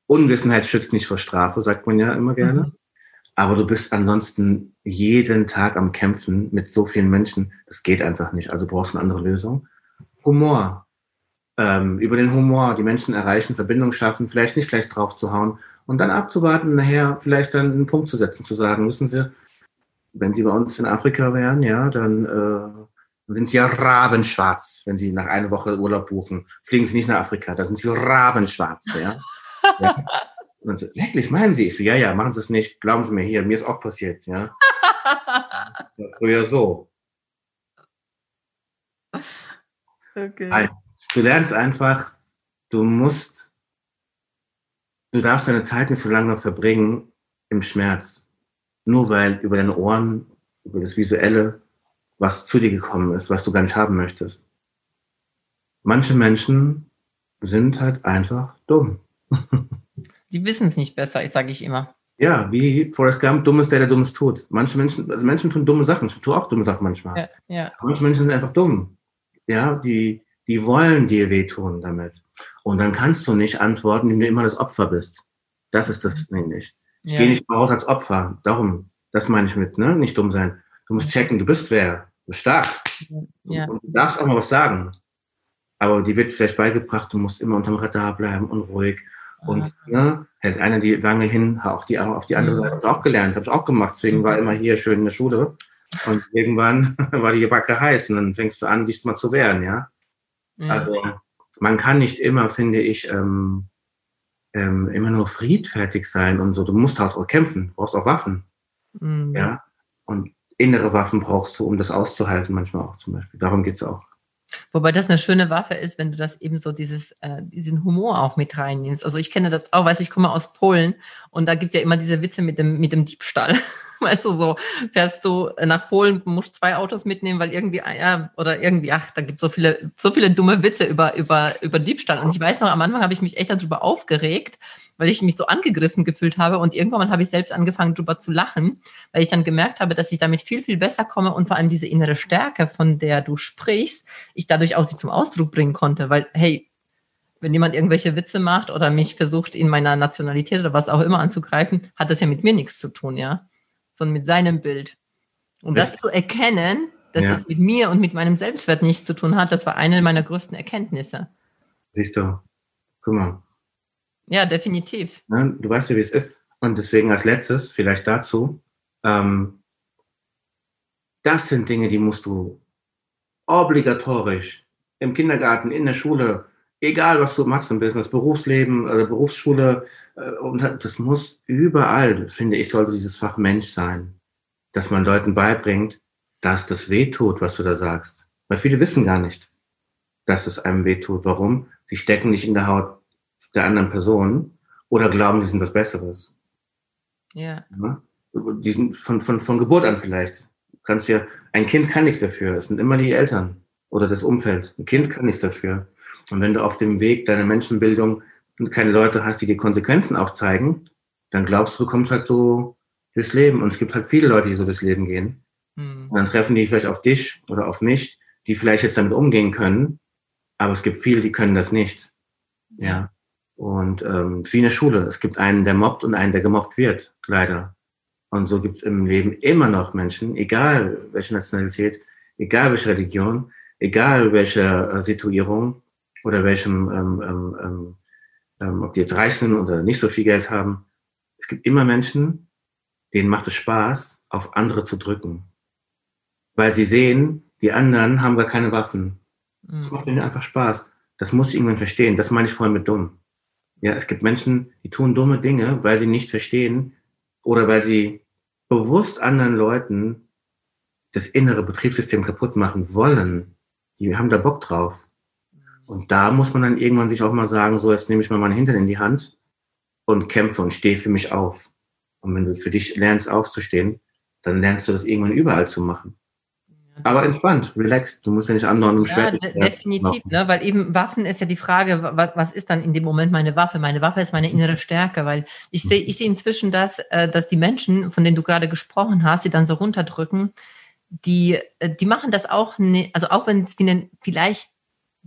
Unwissenheit schützt nicht vor Strafe, sagt man ja immer gerne. Mhm. Aber du bist ansonsten jeden Tag am Kämpfen mit so vielen Menschen. Das geht einfach nicht. Also brauchst du eine andere Lösung. Humor. Ähm, über den Humor die Menschen erreichen, Verbindung schaffen, vielleicht nicht gleich drauf zu hauen und dann abzuwarten, nachher vielleicht dann einen Punkt zu setzen, zu sagen, müssen Sie, wenn sie bei uns in Afrika wären, ja, dann äh, sind sie ja rabenschwarz, wenn sie nach einer Woche Urlaub buchen. Fliegen sie nicht nach Afrika, da sind sie rabenschwarz, ja. ja. Und so, wirklich, meinen Sie? Ich so, ja, ja, machen Sie es nicht, glauben Sie mir hier, mir ist auch passiert, ja. Früher so. Okay. Nein, du lernst einfach, du musst, du darfst deine Zeit nicht so lange verbringen im Schmerz. Nur weil über deine Ohren, über das Visuelle, was zu dir gekommen ist, was du gar nicht haben möchtest. Manche Menschen sind halt einfach dumm. Die wissen es nicht besser, sage ich immer. Ja, wie Forrest Gump, dumm ist der, der Dummes tut. Manche Menschen, also Menschen tun dumme Sachen. Ich tue auch dumme Sachen manchmal. Ja, ja. Manche Menschen sind einfach dumm. Ja, die, die wollen dir wehtun damit. Und dann kannst du nicht antworten, indem du immer das Opfer bist. Das ist das nämlich. Ich ja. gehe nicht raus als Opfer. Darum, das meine ich mit, ne? Nicht dumm sein. Du musst checken, du bist wer. Du bist stark. Ja. Und du darfst auch mal was sagen. Aber die wird vielleicht beigebracht, du musst immer unterm Radar bleiben und ruhig. Und ne, hält einer die Wange hin, auch die auf die andere. Seite, habe ich auch gelernt, habe ich auch gemacht. Deswegen war immer hier schön in der Schule. Und irgendwann war die Backe heiß und dann fängst du an, diesmal zu wehren, ja. Also man kann nicht immer, finde ich, ähm, ähm, immer nur friedfertig sein und so. Du musst halt auch kämpfen, du brauchst auch Waffen. Mhm. Ja. Und innere Waffen brauchst du, um das auszuhalten, manchmal auch zum Beispiel. Darum geht es auch. Wobei das eine schöne Waffe ist, wenn du das eben so dieses, äh, diesen Humor auch mit reinnimmst. Also ich kenne das auch, weiß ich komme aus Polen und da gibt es ja immer diese Witze mit dem, mit dem Diebstahl. Weißt du, so fährst du nach Polen, musst zwei Autos mitnehmen, weil irgendwie, ah, ja, oder irgendwie, ach, da gibt es so viele, so viele dumme Witze über, über, über Diebstahl. Und ich weiß noch, am Anfang habe ich mich echt darüber aufgeregt, weil ich mich so angegriffen gefühlt habe. Und irgendwann habe ich selbst angefangen drüber zu lachen, weil ich dann gemerkt habe, dass ich damit viel, viel besser komme und vor allem diese innere Stärke, von der du sprichst, ich dadurch auch sie zum Ausdruck bringen konnte, weil, hey, wenn jemand irgendwelche Witze macht oder mich versucht, in meiner Nationalität oder was auch immer anzugreifen, hat das ja mit mir nichts zu tun, ja, sondern mit seinem Bild. Und das, das zu erkennen, dass ja. das mit mir und mit meinem Selbstwert nichts zu tun hat, das war eine meiner größten Erkenntnisse. Siehst du, guck mal, ja, definitiv. Ne? Du weißt ja, wie es ist. Und deswegen als letztes, vielleicht dazu, ähm, das sind Dinge, die musst du obligatorisch im Kindergarten, in der Schule, egal was du machst im Business, Berufsleben oder Berufsschule, äh, und das muss überall, finde ich, sollte dieses Fach Mensch sein, dass man Leuten beibringt, dass das weh tut, was du da sagst. Weil viele wissen gar nicht, dass es einem weh tut. Warum? Sie stecken nicht in der Haut der anderen Person oder glauben, sie sind was Besseres. Ja. ja? Die sind von, von, von Geburt an vielleicht. Du kannst ja, ein Kind kann nichts dafür. Es sind immer die Eltern oder das Umfeld. Ein Kind kann nichts dafür. Und wenn du auf dem Weg deiner Menschenbildung keine Leute hast, die dir Konsequenzen aufzeigen, dann glaubst du, du kommst halt so durchs Leben. Und es gibt halt viele Leute, die so durchs Leben gehen. Mhm. Und dann treffen die vielleicht auf dich oder auf mich, die vielleicht jetzt damit umgehen können. Aber es gibt viele, die können das nicht. Ja. Und ähm, wie in der Schule, es gibt einen, der mobbt und einen, der gemobbt wird, leider. Und so gibt es im Leben immer noch Menschen, egal welche Nationalität, egal welche Religion, egal welche äh, Situierung oder welchem, ähm, ähm, ähm, ähm, ob die jetzt reich sind oder nicht so viel Geld haben. Es gibt immer Menschen, denen macht es Spaß, auf andere zu drücken. Weil sie sehen, die anderen haben gar keine Waffen. Das mhm. macht ihnen einfach Spaß. Das muss ich irgendwann verstehen. Das meine ich vorhin mit dumm. Ja, es gibt Menschen, die tun dumme Dinge, weil sie nicht verstehen oder weil sie bewusst anderen Leuten das innere Betriebssystem kaputt machen wollen. Die haben da Bock drauf. Und da muss man dann irgendwann sich auch mal sagen, so, jetzt nehme ich mal meinen Hintern in die Hand und kämpfe und stehe für mich auf. Und wenn du für dich lernst aufzustehen, dann lernst du das irgendwann überall zu machen. Aber entspannt, relaxed. Du musst ja nicht andauernd umschwert. Ja, definitiv, ne? weil eben Waffen ist ja die Frage, was, was ist dann in dem Moment meine Waffe? Meine Waffe ist meine innere Stärke, weil ich sehe ich sehe inzwischen, dass, äh, dass die Menschen, von denen du gerade gesprochen hast, die dann so runterdrücken, die, äh, die machen das auch, ne, also auch wenn es ihnen vielleicht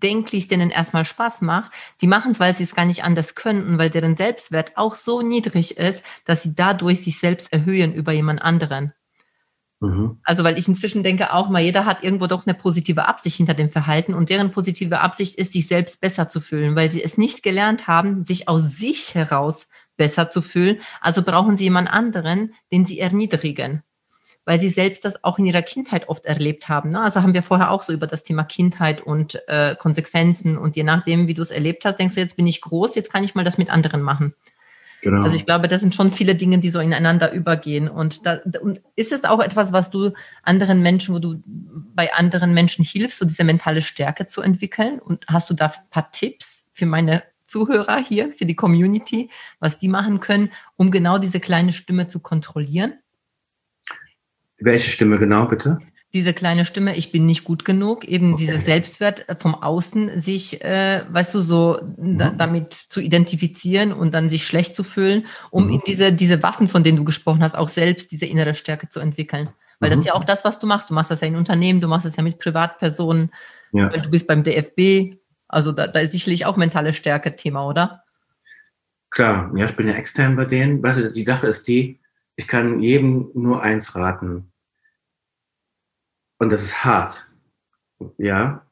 denklich denen erstmal Spaß macht, die machen es, weil sie es gar nicht anders könnten, weil deren Selbstwert auch so niedrig ist, dass sie dadurch sich selbst erhöhen über jemand anderen. Mhm. Also, weil ich inzwischen denke auch mal, jeder hat irgendwo doch eine positive Absicht hinter dem Verhalten und deren positive Absicht ist, sich selbst besser zu fühlen, weil sie es nicht gelernt haben, sich aus sich heraus besser zu fühlen. Also brauchen sie jemand anderen, den sie erniedrigen. Weil sie selbst das auch in ihrer Kindheit oft erlebt haben. Ne? Also haben wir vorher auch so über das Thema Kindheit und äh, Konsequenzen und je nachdem, wie du es erlebt hast, denkst du, jetzt bin ich groß, jetzt kann ich mal das mit anderen machen. Genau. Also ich glaube, das sind schon viele Dinge, die so ineinander übergehen. Und, da, und ist es auch etwas, was du anderen Menschen, wo du bei anderen Menschen hilfst, so diese mentale Stärke zu entwickeln? Und hast du da ein paar Tipps für meine Zuhörer hier, für die Community, was die machen können, um genau diese kleine Stimme zu kontrollieren? Welche Stimme genau, bitte? diese kleine Stimme, ich bin nicht gut genug, eben okay. dieser Selbstwert vom Außen sich, äh, weißt du, so mhm. da, damit zu identifizieren und dann sich schlecht zu fühlen, um mhm. in diese, diese Waffen, von denen du gesprochen hast, auch selbst diese innere Stärke zu entwickeln. Weil mhm. das ist ja auch das, was du machst. Du machst das ja in Unternehmen, du machst das ja mit Privatpersonen, ja. du bist beim DFB. Also da, da ist sicherlich auch mentale Stärke Thema, oder? Klar, ja, ich bin ja extern bei denen. Weißt du, die Sache ist die, ich kann jedem nur eins raten und das ist hart. Ja,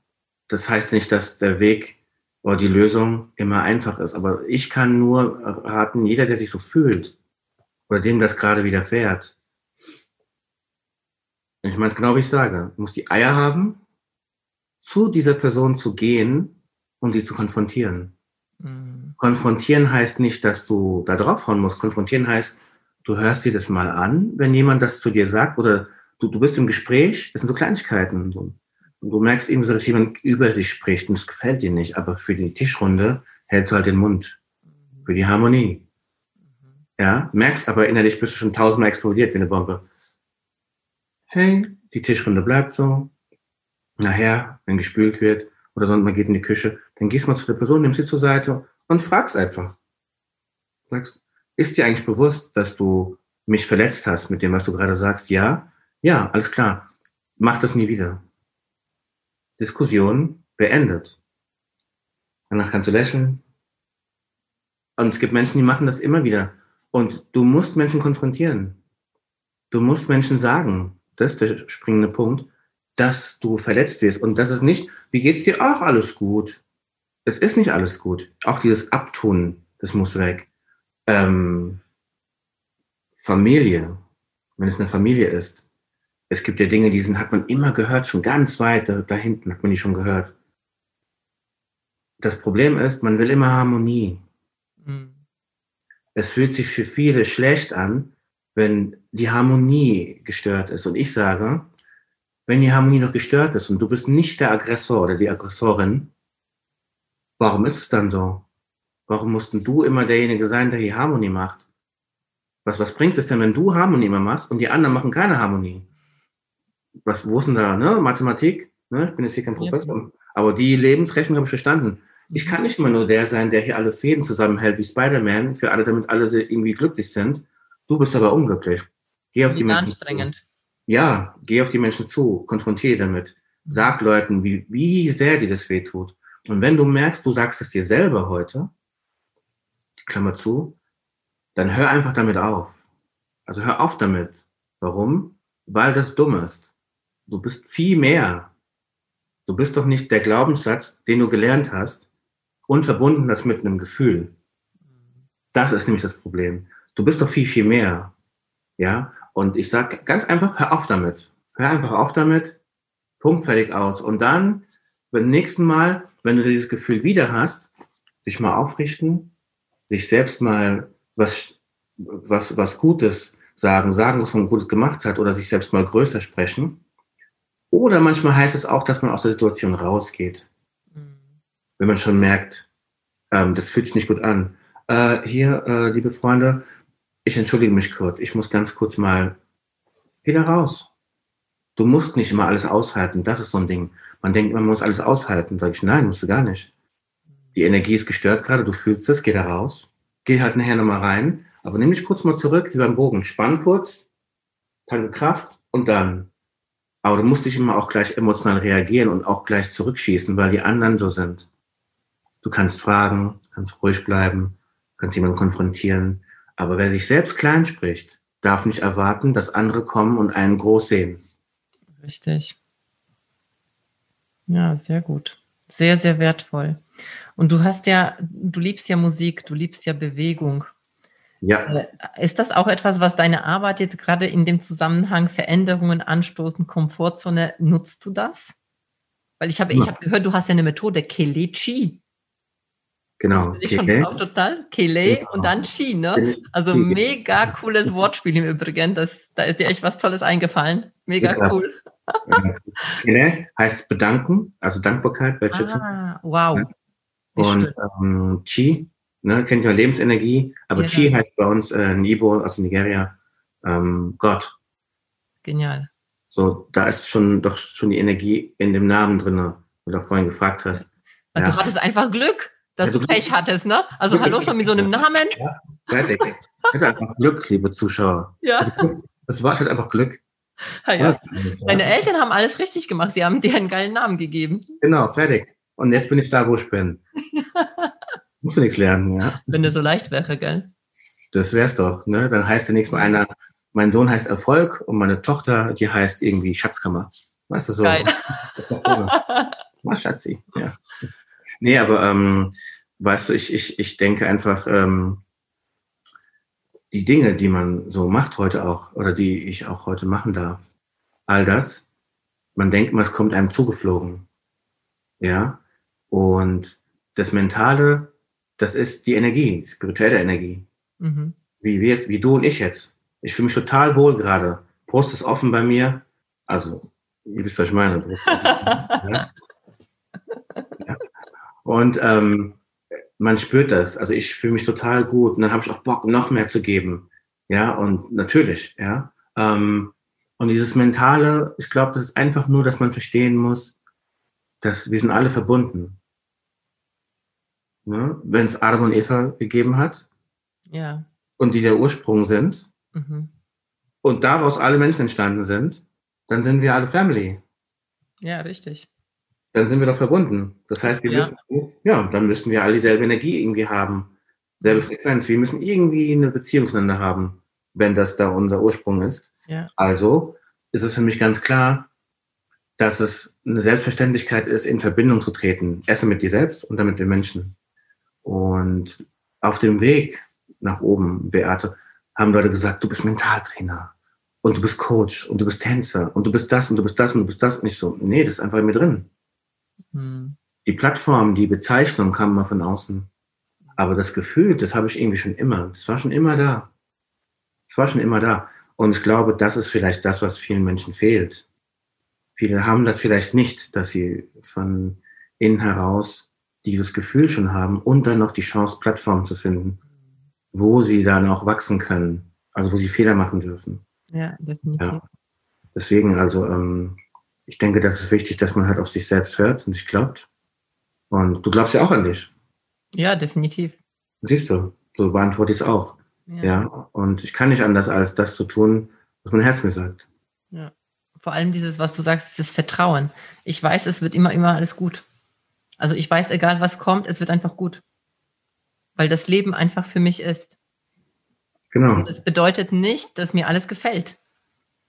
das heißt nicht, dass der Weg oder die Lösung immer einfach ist. Aber ich kann nur raten, jeder, der sich so fühlt oder dem das gerade widerfährt, ich meine es genau, wie ich sage, muss die Eier haben, zu dieser Person zu gehen und sie zu konfrontieren. Mhm. Konfrontieren heißt nicht, dass du da draufhauen musst. Konfrontieren heißt, du hörst dir das mal an, wenn jemand das zu dir sagt oder du, du bist im Gespräch, das sind so Kleinigkeiten. Und du merkst eben so, dass jemand über dich spricht und es gefällt dir nicht, aber für die Tischrunde hältst du halt den Mund. Für die Harmonie. Ja, merkst aber innerlich bist du schon tausendmal explodiert wie eine Bombe. Hey, die Tischrunde bleibt so. Nachher, wenn gespült wird oder sonst man geht in die Küche, dann gehst du mal zu der Person, nimmst sie zur Seite und fragst einfach. Sagst, ist dir eigentlich bewusst, dass du mich verletzt hast mit dem, was du gerade sagst? Ja. Ja, alles klar. Mach das nie wieder. Diskussion beendet. Danach kannst du lächeln. Und es gibt Menschen, die machen das immer wieder. Und du musst Menschen konfrontieren. Du musst Menschen sagen, das ist der springende Punkt, dass du verletzt wirst. Und das ist nicht, wie geht's dir? Ach, alles gut. Es ist nicht alles gut. Auch dieses Abtun, das muss weg. Ähm, Familie, wenn es eine Familie ist, es gibt ja Dinge, die sind, hat man immer gehört, schon ganz weit da, da hinten hat man die schon gehört. Das Problem ist, man will immer Harmonie. Mhm. Es fühlt sich für viele schlecht an, wenn die Harmonie gestört ist. Und ich sage, wenn die Harmonie noch gestört ist und du bist nicht der Aggressor oder die Aggressorin, warum ist es dann so? Warum musst du immer derjenige sein, der die Harmonie macht? Was, was bringt es denn, wenn du Harmonie immer machst und die anderen machen keine Harmonie? Was, wo ist denn da, ne? Mathematik, ne? Ich bin jetzt hier kein Professor. Ja. Aber die Lebensrechnung habe ich verstanden. Ich kann nicht immer nur der sein, der hier alle Fäden zusammenhält wie Spider-Man, für alle, damit alle irgendwie glücklich sind. Du bist aber unglücklich. Geh auf die Menschen anstrengend. Zu. Ja, geh auf die Menschen zu, konfrontiere damit. Sag Leuten, wie, wie sehr dir das wehtut. Und wenn du merkst, du sagst es dir selber heute, Klammer zu, dann hör einfach damit auf. Also hör auf damit. Warum? Weil das dumm ist. Du bist viel mehr. Du bist doch nicht der Glaubenssatz, den du gelernt hast und verbunden das mit einem Gefühl. Das ist nämlich das Problem. Du bist doch viel, viel mehr. Ja? Und ich sage ganz einfach, hör auf damit. Hör einfach auf damit. Punkt, fertig aus. Und dann, beim nächsten Mal, wenn du dieses Gefühl wieder hast, sich mal aufrichten, sich selbst mal was, was, was Gutes sagen, sagen, was man Gutes gemacht hat oder sich selbst mal größer sprechen oder manchmal heißt es auch, dass man aus der Situation rausgeht. Mhm. Wenn man schon merkt, ähm, das fühlt sich nicht gut an. Äh, hier, äh, liebe Freunde, ich entschuldige mich kurz. Ich muss ganz kurz mal, geh da raus. Du musst nicht immer alles aushalten. Das ist so ein Ding. Man denkt, man muss alles aushalten. Sag ich, nein, musst du gar nicht. Die Energie ist gestört gerade, du fühlst es, geh da raus. Geh halt nachher nochmal rein. Aber nimm dich kurz mal zurück, wie beim Bogen. Spann kurz, tanke Kraft und dann aber du musst dich immer auch gleich emotional reagieren und auch gleich zurückschießen, weil die anderen so sind. Du kannst fragen, kannst ruhig bleiben, kannst jemanden konfrontieren. Aber wer sich selbst klein spricht, darf nicht erwarten, dass andere kommen und einen groß sehen. Richtig. Ja, sehr gut. Sehr, sehr wertvoll. Und du hast ja, du liebst ja Musik, du liebst ja Bewegung. Ja. Äh, ist das auch etwas, was deine Arbeit jetzt gerade in dem Zusammenhang Veränderungen anstoßen, Komfortzone, nutzt du das? Weil ich habe ja. ich hab gehört, du hast ja eine Methode, Kelechi. Genau. Das ich schon auch total. Kele genau. und dann Chi, ne? Also mega cooles Wortspiel im Übrigen. Das, da ist dir echt was Tolles eingefallen. Mega ja. cool. Kele heißt bedanken, also Dankbarkeit. Ah, wow. Und ähm, Chi, ne, kennt ihr Lebensenergie, aber ja. Chi heißt bei uns äh, in also Nigeria, ähm, Gott. Genial. So, da ist schon doch schon die Energie in dem Namen drin, wo du vorhin gefragt hast. Ja. Du hattest einfach Glück dass ja, du Pech hattest, ne? Also hallo schon mit so einem Namen. Ja, fertig. Ich hatte einfach Glück, liebe Zuschauer. Ja. Das war halt einfach Glück. Ja, ja. Deine Eltern haben alles richtig gemacht. Sie haben dir einen geilen Namen gegeben. Genau, fertig. Und jetzt bin ich da, wo ich bin. Musst du nichts lernen, ja. Wenn das so leicht wäre, gell? Das wär's doch, ne? Dann heißt der nächste Mal einer, mein Sohn heißt Erfolg und meine Tochter, die heißt irgendwie Schatzkammer. Weißt du so? Geil. Mal Schatzi, ja. Nee, aber ähm, weißt du, ich, ich, ich denke einfach, ähm, die Dinge, die man so macht heute auch, oder die ich auch heute machen darf, all das, man denkt immer, es kommt einem zugeflogen. Ja. Und das Mentale, das ist die Energie, die spirituelle Energie. Mhm. Wie, wie, wie du und ich jetzt. Ich fühle mich total wohl gerade. Brust ist offen bei mir. Also, ihr wisst, was ich meine. Brust ist, ja. Ja. Und ähm, man spürt das. Also ich fühle mich total gut und dann habe ich auch Bock, noch mehr zu geben. Ja, und natürlich, ja. Ähm, und dieses Mentale, ich glaube, das ist einfach nur, dass man verstehen muss, dass wir sind alle verbunden. Ne? Wenn es Adam und Eva gegeben hat ja. und die der Ursprung sind mhm. und daraus alle Menschen entstanden sind, dann sind wir alle Family. Ja, richtig dann sind wir doch verbunden. Das heißt, wir ja. müssen, ja, dann müssen wir alle dieselbe Energie irgendwie haben, selbe Frequenz. Wir müssen irgendwie eine Beziehung zueinander haben, wenn das da unser Ursprung ist. Ja. Also ist es für mich ganz klar, dass es eine Selbstverständlichkeit ist, in Verbindung zu treten. Erst mit dir selbst und dann mit den Menschen. Und auf dem Weg nach oben, Beate, haben Leute gesagt, du bist Mentaltrainer und du bist Coach und du bist Tänzer und du bist das und du bist das und du bist das. nicht so, nee, das ist einfach in mir drin. Mhm. Die Plattform, die Bezeichnung kam mal von außen. Aber das Gefühl, das habe ich irgendwie schon immer. Das war schon immer da. Das war schon immer da. Und ich glaube, das ist vielleicht das, was vielen Menschen fehlt. Viele haben das vielleicht nicht, dass sie von innen heraus dieses Gefühl schon haben und dann noch die Chance, Plattformen zu finden, wo sie dann auch wachsen können, also wo sie Fehler machen dürfen. Ja, definitiv. Ja. Deswegen, also ähm, ich denke, das ist wichtig, dass man halt auf sich selbst hört und sich glaubt. Und du glaubst ja auch an dich. Ja, definitiv. Siehst du, so beantworte ich es auch. Ja. ja. Und ich kann nicht anders, als das zu tun, was mein Herz mir sagt. Ja. Vor allem dieses, was du sagst, dieses Vertrauen. Ich weiß, es wird immer, immer alles gut. Also ich weiß, egal was kommt, es wird einfach gut. Weil das Leben einfach für mich ist. Genau. Und das bedeutet nicht, dass mir alles gefällt.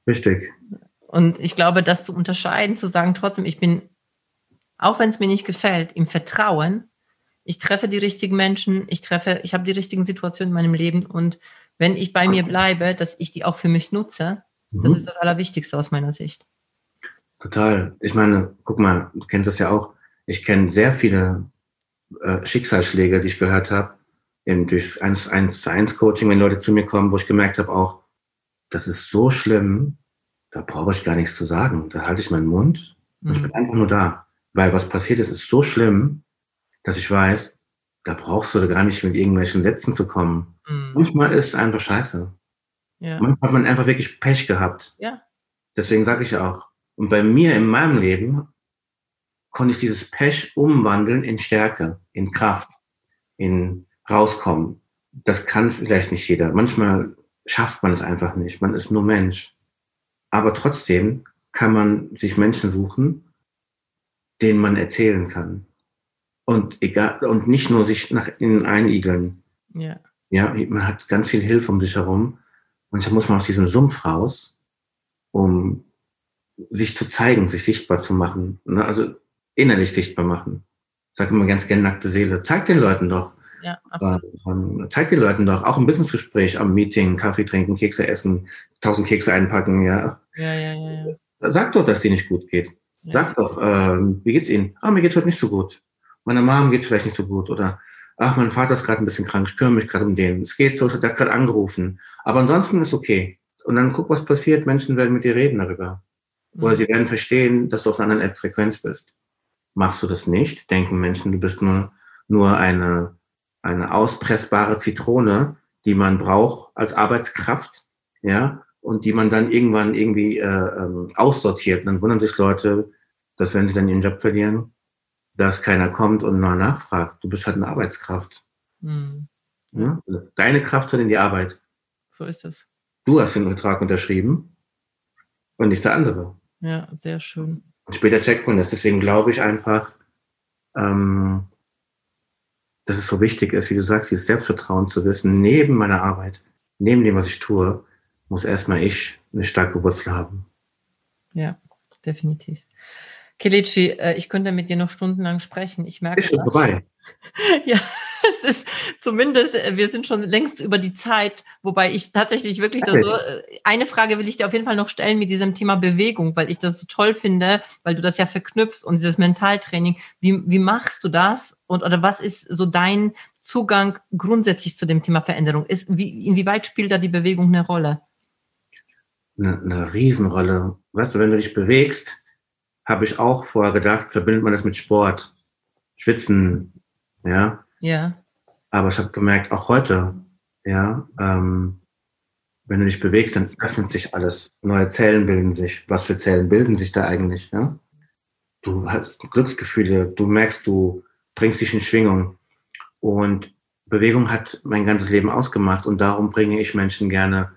Richtig. Und ich glaube, das zu unterscheiden, zu sagen, trotzdem, ich bin, auch wenn es mir nicht gefällt, im Vertrauen, ich treffe die richtigen Menschen, ich treffe, ich habe die richtigen Situationen in meinem Leben und wenn ich bei mir bleibe, dass ich die auch für mich nutze, mhm. das ist das Allerwichtigste aus meiner Sicht. Total. Ich meine, guck mal, du kennst das ja auch. Ich kenne sehr viele äh, Schicksalsschläge, die ich gehört habe, durch 1 1 1 Coaching, wenn Leute zu mir kommen, wo ich gemerkt habe auch, das ist so schlimm, da brauche ich gar nichts zu sagen. Da halte ich meinen Mund und ich bin mhm. einfach nur da. Weil was passiert ist, ist so schlimm, dass ich weiß, da brauchst du gar nicht mit irgendwelchen Sätzen zu kommen. Mhm. Manchmal ist es einfach scheiße. Ja. Manchmal hat man einfach wirklich Pech gehabt. Ja. Deswegen sage ich auch, und bei mir in meinem Leben konnte ich dieses Pech umwandeln in Stärke, in Kraft, in rauskommen. Das kann vielleicht nicht jeder. Manchmal schafft man es einfach nicht. Man ist nur Mensch. Aber trotzdem kann man sich Menschen suchen, denen man erzählen kann. Und egal, und nicht nur sich nach innen einigeln. Ja. Ja, man hat ganz viel Hilfe um sich herum. Da muss man aus diesem Sumpf raus, um sich zu zeigen, sich sichtbar zu machen. Ne? Also innerlich sichtbar machen. Ich sage immer ganz gerne nackte Seele. Zeig den Leuten doch, Ja, absolut. Ähm, zeig den Leuten doch, auch im Businessgespräch, am Meeting, Kaffee trinken, Kekse essen, tausend Kekse einpacken, ja. Ja, ja, ja. ja. Sag doch, dass dir nicht gut geht. Ja. Sag doch, äh, wie geht's Ihnen? Ah, mir geht's heute nicht so gut. Meiner Mom geht's vielleicht nicht so gut. Oder, ach, mein Vater ist gerade ein bisschen krank, ich kümmere mich gerade um den. Es geht so, der hat gerade angerufen. Aber ansonsten ist okay. Und dann guck, was passiert. Menschen werden mit dir reden darüber. Mhm. Oder sie werden verstehen, dass du auf einer anderen Frequenz bist. Machst du das nicht, denken Menschen, du bist nur, nur eine, eine auspressbare Zitrone, die man braucht als Arbeitskraft, ja, und die man dann irgendwann irgendwie äh, ähm, aussortiert. Und dann wundern sich Leute, dass wenn sie dann ihren Job verlieren, dass keiner kommt und mal nachfragt. Du bist halt eine Arbeitskraft. Mhm. Ja? Deine Kraft soll in die Arbeit. So ist es. Du hast den Vertrag unterschrieben und nicht der andere. Ja, sehr schön. Und später checkt man das. Deswegen glaube ich einfach, ähm, dass es so wichtig ist, wie du sagst, dieses Selbstvertrauen zu wissen, neben meiner Arbeit, neben dem, was ich tue, muss erstmal ich eine starke Wurzel haben. Ja, definitiv. Kelechi, äh, ich könnte mit dir noch stundenlang sprechen. Ich merke. Ist schon vorbei. ja, es ist zumindest, äh, wir sind schon längst über die Zeit, wobei ich tatsächlich wirklich okay. so, äh, eine Frage will ich dir auf jeden Fall noch stellen mit diesem Thema Bewegung, weil ich das so toll finde, weil du das ja verknüpfst und dieses Mentaltraining. Wie, wie machst du das? Und oder was ist so dein Zugang grundsätzlich zu dem Thema Veränderung? Ist, wie, inwieweit spielt da die Bewegung eine Rolle? Eine, eine Riesenrolle. Weißt du, wenn du dich bewegst, habe ich auch vorher gedacht, verbindet man das mit Sport. Schwitzen, ja. Ja. Aber ich habe gemerkt, auch heute, ja, ähm, wenn du dich bewegst, dann öffnet sich alles. Neue Zellen bilden sich. Was für Zellen bilden sich da eigentlich? Ja? Du hast Glücksgefühle, du merkst, du bringst dich in Schwingung. Und Bewegung hat mein ganzes Leben ausgemacht und darum bringe ich Menschen gerne,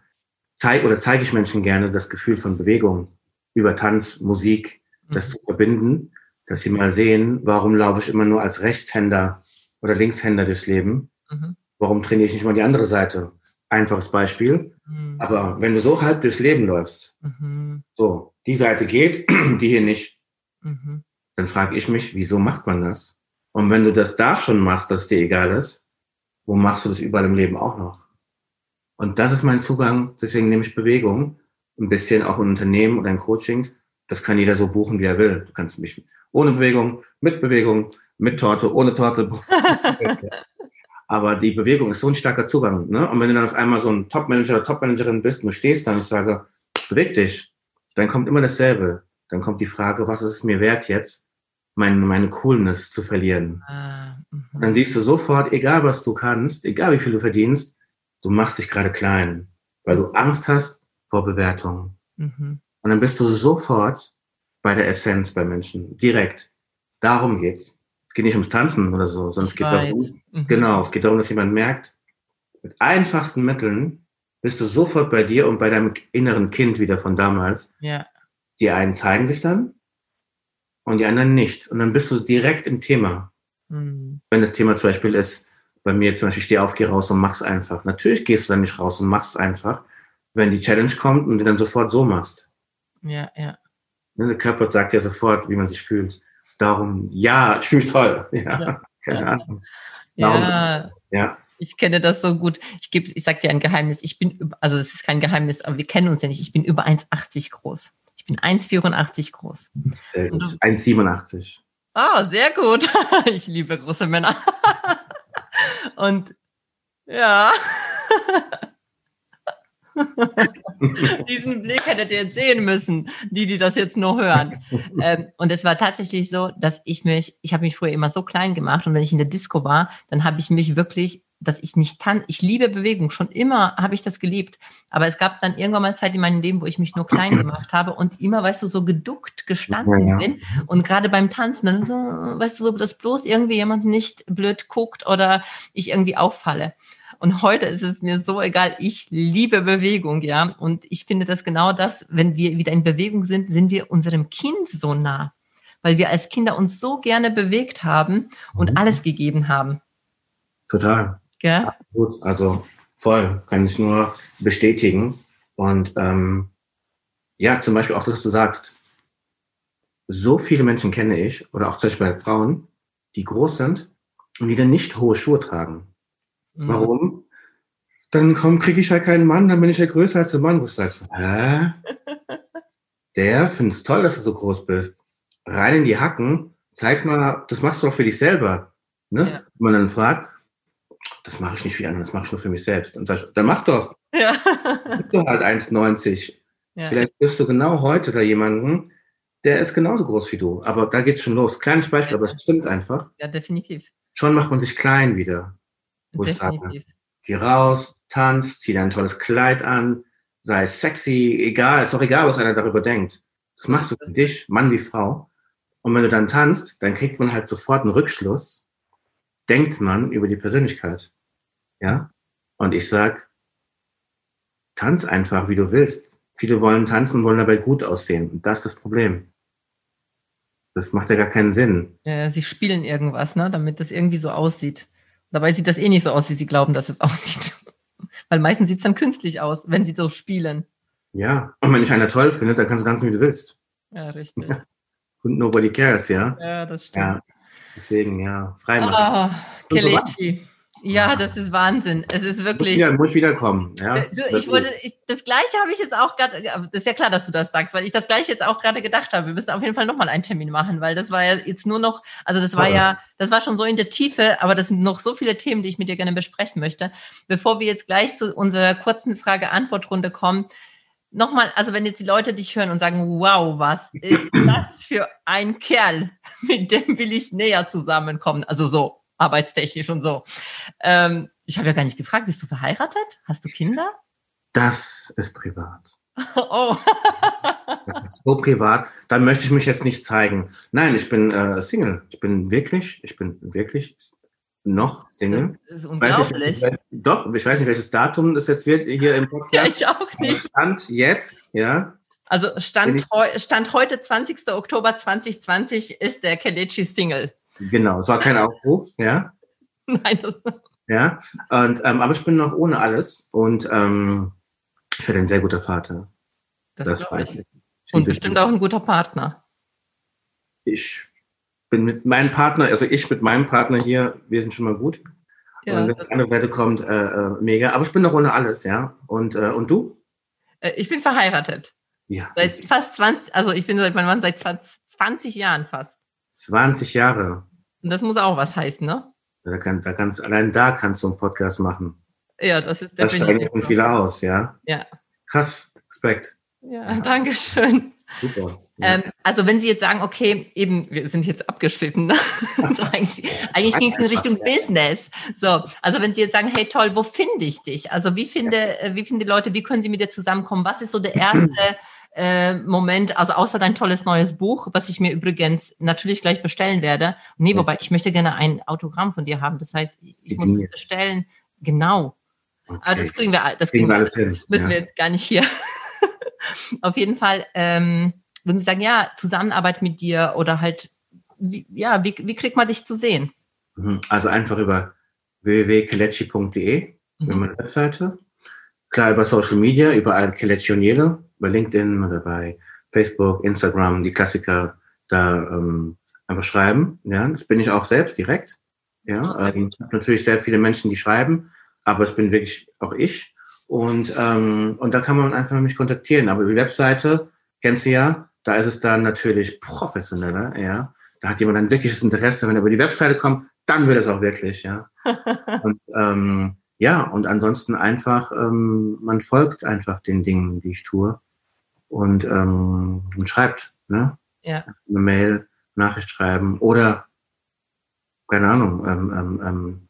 zeig, oder zeige ich Menschen gerne das Gefühl von Bewegung über Tanz, Musik, das mhm. zu verbinden, dass sie mal sehen, warum laufe ich immer nur als Rechtshänder oder Linkshänder durchs Leben. Mhm. Warum trainiere ich nicht mal die andere Seite? Einfaches Beispiel. Mhm. Aber wenn du so halb durchs Leben läufst, mhm. so, die Seite geht, die hier nicht, mhm. dann frage ich mich, wieso macht man das? Und wenn du das da schon machst, dass es dir egal ist, wo machst du das überall im Leben auch noch? Und das ist mein Zugang, deswegen nehme ich Bewegung, ein bisschen auch in Unternehmen oder in Coachings. Das kann jeder so buchen, wie er will. Du kannst mich ohne Bewegung, mit Bewegung, mit Torte, ohne Torte. Aber die Bewegung ist so ein starker Zugang. Ne? Und wenn du dann auf einmal so ein Top-Manager oder Top-Managerin bist und du stehst da und ich sage, beweg dich, dann kommt immer dasselbe. Dann kommt die Frage, was ist es mir wert jetzt, meine, meine Coolness zu verlieren? Ah, mhm. dann siehst du sofort, egal was du kannst, egal wie viel du verdienst, du machst dich gerade klein, weil du Angst hast vor Bewertung. Mhm. Und dann bist du sofort bei der Essenz bei Menschen, direkt. Darum geht's. Es geht nicht ums Tanzen oder so, sondern es geht darum, mhm. genau, es geht darum, dass jemand merkt, mit einfachsten Mitteln bist du sofort bei dir und bei deinem inneren Kind wieder von damals. Ja. Die einen zeigen sich dann und die anderen nicht. Und dann bist du direkt im Thema. Mhm. Wenn das Thema zum Beispiel ist, bei mir zum Beispiel, steh auf, geh raus und mach's einfach. Natürlich gehst du dann nicht raus und machst einfach, wenn die Challenge kommt und du dann sofort so machst. Ja, ja. Ne, der Körper sagt ja sofort, wie man sich fühlt darum, ja, ich fühle mich toll. Ja, keine Ahnung. Ja. ja. Ich kenne das so gut. Ich gebe, ich sag dir ein Geheimnis. Ich bin, also es ist kein Geheimnis, aber wir kennen uns ja nicht. Ich bin über 1,80 groß. Ich bin 1,84 groß. Sehr gut. 1,87. Ah, oh, sehr gut. Ich liebe große Männer. Und ja. Diesen Blick hättet ihr sehen müssen, die, die das jetzt nur hören. Ähm, und es war tatsächlich so, dass ich mich, ich habe mich früher immer so klein gemacht und wenn ich in der Disco war, dann habe ich mich wirklich, dass ich nicht tan, ich liebe Bewegung, schon immer habe ich das geliebt. Aber es gab dann irgendwann mal Zeit in meinem Leben, wo ich mich nur klein gemacht habe und immer, weißt du, so geduckt gestanden ja, ja. bin. Und gerade beim Tanzen, dann so, weißt du, so, dass bloß irgendwie jemand nicht blöd guckt oder ich irgendwie auffalle. Und heute ist es mir so egal. Ich liebe Bewegung, ja. Und ich finde das genau das, wenn wir wieder in Bewegung sind, sind wir unserem Kind so nah. Weil wir als Kinder uns so gerne bewegt haben und mhm. alles gegeben haben. Total. Ja. Gut, also voll, kann ich nur bestätigen. Und ähm, ja, zum Beispiel auch, dass du sagst, so viele Menschen kenne ich, oder auch zum Beispiel Frauen, die groß sind und die dann nicht hohe Schuhe tragen. Mhm. Warum? Dann komm, kriege ich halt keinen Mann, dann bin ich ja größer als der Mann. Wo du sagst, hä? der findet es toll, dass du so groß bist. Rein in die Hacken, zeig mal, das machst du doch für dich selber. Ne? Ja. Wenn man dann fragt, das mache ich nicht für andere, das mache ich nur für mich selbst. Und sagst, dann mach doch. Ja. du halt 1,90. Ja. Vielleicht triffst du genau heute da jemanden, der ist genauso groß wie du. Aber da geht's schon los. Kleines Beispiel, aber es stimmt einfach. Ja, definitiv. Schon macht man sich klein wieder. Wo ich sage, geh raus, tanz, zieh dein tolles Kleid an, sei sexy, egal, ist doch egal, was einer darüber denkt. Das machst du für dich, Mann wie Frau. Und wenn du dann tanzt, dann kriegt man halt sofort einen Rückschluss, denkt man über die Persönlichkeit. Ja? Und ich sag, tanz einfach, wie du willst. Viele wollen tanzen, wollen dabei gut aussehen. Und das ist das Problem. Das macht ja gar keinen Sinn. Ja, sie spielen irgendwas, ne, damit das irgendwie so aussieht. Dabei sieht das eh nicht so aus, wie sie glauben, dass es aussieht. Weil meistens sieht es dann künstlich aus, wenn sie so spielen. Ja, und wenn ich einer toll finde, dann kannst du tanzen, wie du willst. Ja, richtig. und nobody cares, ja? Ja, das stimmt. Ja, deswegen, ja, freimachen. Oh, Kelechi. Ja, das ist Wahnsinn. Es ist wirklich. Ja, muss wiederkommen. Ja, du, ich wollte, ich, das Gleiche habe ich jetzt auch gerade. Äh, das ist ja klar, dass du das sagst, weil ich das Gleiche jetzt auch gerade gedacht habe. Wir müssen auf jeden Fall nochmal einen Termin machen, weil das war ja jetzt nur noch, also das war ja. ja, das war schon so in der Tiefe, aber das sind noch so viele Themen, die ich mit dir gerne besprechen möchte. Bevor wir jetzt gleich zu unserer kurzen Frage-Antwort-Runde kommen, nochmal, also wenn jetzt die Leute dich hören und sagen, wow, was ist das für ein Kerl, mit dem will ich näher zusammenkommen, also so arbeitstechnisch und so. Ähm, ich habe ja gar nicht gefragt, bist du verheiratet? Hast du Kinder? Das ist privat. Oh. das ist so privat. Da möchte ich mich jetzt nicht zeigen. Nein, ich bin äh, Single. Ich bin wirklich, ich bin wirklich noch Single. Das ist unglaublich. Nicht, doch, ich weiß nicht, welches Datum das jetzt wird hier im Podcast. Ja, ich auch nicht. Stand jetzt, ja. Also Stand, Stand heute, 20. Oktober 2020, ist der Kelechi Single. Genau, es war kein Aufruf, ja. Nein, das Ja, und, ähm, aber ich bin noch ohne alles und ähm, ich werde ein sehr guter Vater. Das, das weiß ich. ich. Und bestimmt auch ein guter Partner. Ich bin mit meinem Partner, also ich mit meinem Partner hier, wir sind schon mal gut. Ja, und wenn die andere Seite kommt, äh, äh, mega. Aber ich bin noch ohne alles, ja. Und, äh, und du? Äh, ich bin verheiratet. Ja. Seit fast 20, also ich bin seit meinem Mann seit 20 Jahren fast. 20 Jahre. Und das muss auch was heißen, ne? Da kann, da kannst, allein da kannst du einen Podcast machen. Ja, das ist der Da steigen jetzt viele aus, ja? Ja. Krass, Respekt. Ja, ja. danke schön. Super. Ja. Ähm, also wenn Sie jetzt sagen, okay, eben, wir sind jetzt abgeschwiffen, ne? also eigentlich, eigentlich ging es in Richtung Business. So, also wenn Sie jetzt sagen, hey toll, wo finde ich dich? Also wie finde, ja. wie finde die Leute, wie können Sie mit dir zusammenkommen? Was ist so der erste äh, Moment, also außer dein tolles neues Buch, was ich mir übrigens natürlich gleich bestellen werde. Nee, wobei ich möchte gerne ein Autogramm von dir haben. Das heißt, ich, ich muss es bestellen. Genau. Okay. Aber das kriegen wir, das kriegen, kriegen wir alles hin. Müssen ja. wir jetzt gar nicht hier. Auf jeden Fall, ähm, würden Sie sagen, ja, Zusammenarbeit mit dir oder halt, wie, ja, wie, wie kriegt man dich zu sehen? Mhm. Also einfach über www.kelechi.de, mhm. meine Webseite. Klar, über Social Media, überall Kelechi und Jede bei LinkedIn oder bei Facebook, Instagram, die Klassiker da ähm, einfach schreiben. Ja, das bin ich auch selbst direkt. Ja, ähm, ich habe natürlich sehr viele Menschen, die schreiben, aber es bin wirklich auch ich. Und, ähm, und da kann man einfach mich kontaktieren. Aber die Webseite, kennst du ja, da ist es dann natürlich professioneller, ja. Da hat jemand ein wirkliches Interesse. Wenn er über die Webseite kommt, dann wird es auch wirklich, ja. und ähm, ja, und ansonsten einfach, ähm, man folgt einfach den Dingen, die ich tue und, ähm, und schreibt, ne? Ja. Eine Mail, Nachricht schreiben oder, keine Ahnung, ähm, ähm, ähm,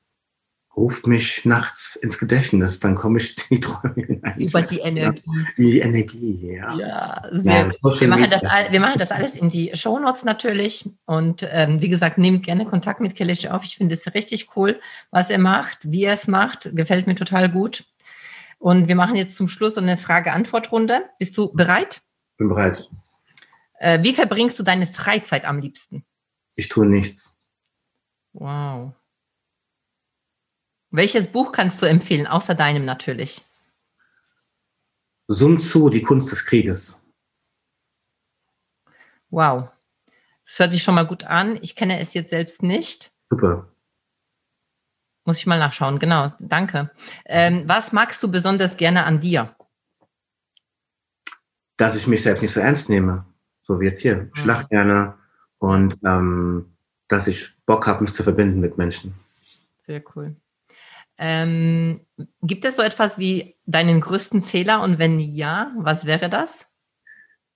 ruft mich nachts ins Gedächtnis, dann komme ich die Träume hinein. Über die Energie. Die Energie, ja. Ja, sehr ja, wir, machen das, wir machen das alles in die Shownotes natürlich. Und ähm, wie gesagt, nehmt gerne Kontakt mit Kelechi auf. Ich finde es richtig cool, was er macht, wie er es macht. Gefällt mir total gut. Und wir machen jetzt zum Schluss eine Frage-Antwort-Runde. Bist du bereit? Bin bereit. Äh, wie verbringst du deine Freizeit am liebsten? Ich tue nichts. Wow. Welches Buch kannst du empfehlen, außer deinem natürlich? Sun Tzu, die Kunst des Krieges. Wow. Das hört sich schon mal gut an. Ich kenne es jetzt selbst nicht. Super. Muss ich mal nachschauen, genau, danke. Ähm, was magst du besonders gerne an dir? Dass ich mich selbst nicht so ernst nehme, so wie jetzt hier. Ich lache gerne und ähm, dass ich Bock habe, mich zu verbinden mit Menschen. Sehr cool. Ähm, gibt es so etwas wie deinen größten Fehler und wenn ja, was wäre das?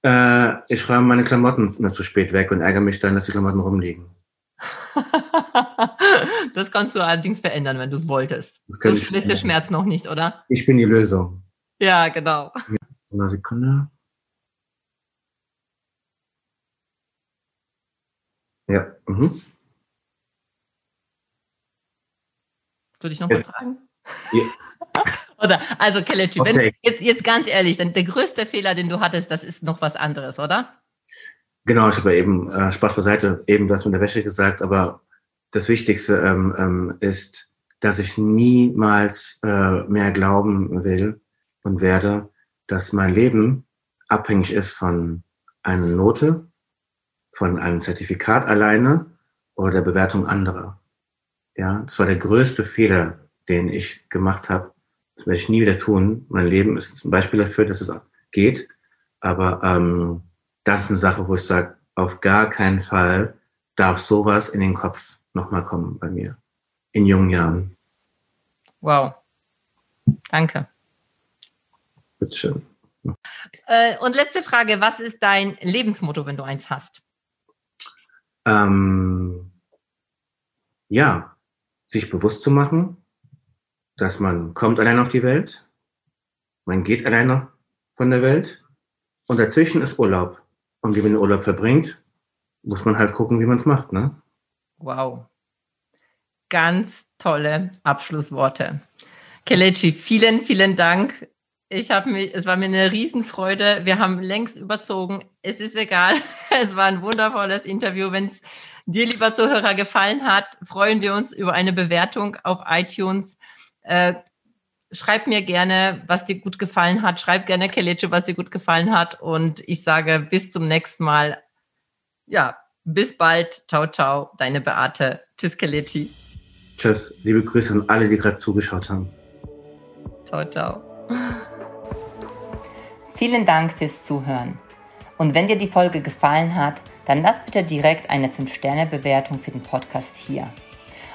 Äh, ich räume meine Klamotten immer zu spät weg und ärgere mich dann, dass die Klamotten rumliegen. das kannst du allerdings verändern, wenn du es wolltest. Das schlimm ist der Schmerz noch nicht, oder? Ich bin die Lösung. Ja, genau. So eine Sekunde. Ja. Mhm. Soll ich noch was fragen? Ja. oder, also Kelechi, okay. jetzt, jetzt ganz ehrlich, dann der größte Fehler, den du hattest, das ist noch was anderes, oder? Genau, ich habe eben äh, Spaß beiseite, eben das mit der Wäsche gesagt, aber das Wichtigste ähm, ähm, ist, dass ich niemals äh, mehr glauben will und werde, dass mein Leben abhängig ist von einer Note, von einem Zertifikat alleine oder der Bewertung anderer. Ja, das war der größte Fehler, den ich gemacht habe. Das werde ich nie wieder tun. Mein Leben ist ein Beispiel dafür, dass es geht. Aber ähm, das ist eine Sache, wo ich sage, auf gar keinen Fall darf sowas in den Kopf nochmal kommen bei mir. In jungen Jahren. Wow. Danke. Bitteschön. Äh, und letzte Frage, was ist dein Lebensmotto, wenn du eins hast? Ähm, ja, sich bewusst zu machen, dass man kommt allein auf die Welt, man geht alleine von der Welt und dazwischen ist Urlaub. Und wie man den Urlaub verbringt, muss man halt gucken, wie man es macht, ne? Wow. Ganz tolle Abschlussworte. Kelechi, vielen, vielen Dank. Ich habe mich, es war mir eine Riesenfreude. Wir haben längst überzogen. Es ist egal. Es war ein wundervolles Interview. Wenn es dir, lieber Zuhörer, gefallen hat, freuen wir uns über eine Bewertung auf iTunes. Äh, schreib mir gerne, was dir gut gefallen hat. Schreib gerne Kelechi, was dir gut gefallen hat. Und ich sage bis zum nächsten Mal. Ja, bis bald. Ciao, ciao. Deine Beate. Tschüss, Kelechi. Tschüss. Liebe Grüße an alle, die gerade zugeschaut haben. Ciao, ciao. Vielen Dank fürs Zuhören. Und wenn dir die Folge gefallen hat, dann lass bitte direkt eine 5-Sterne-Bewertung für den Podcast hier.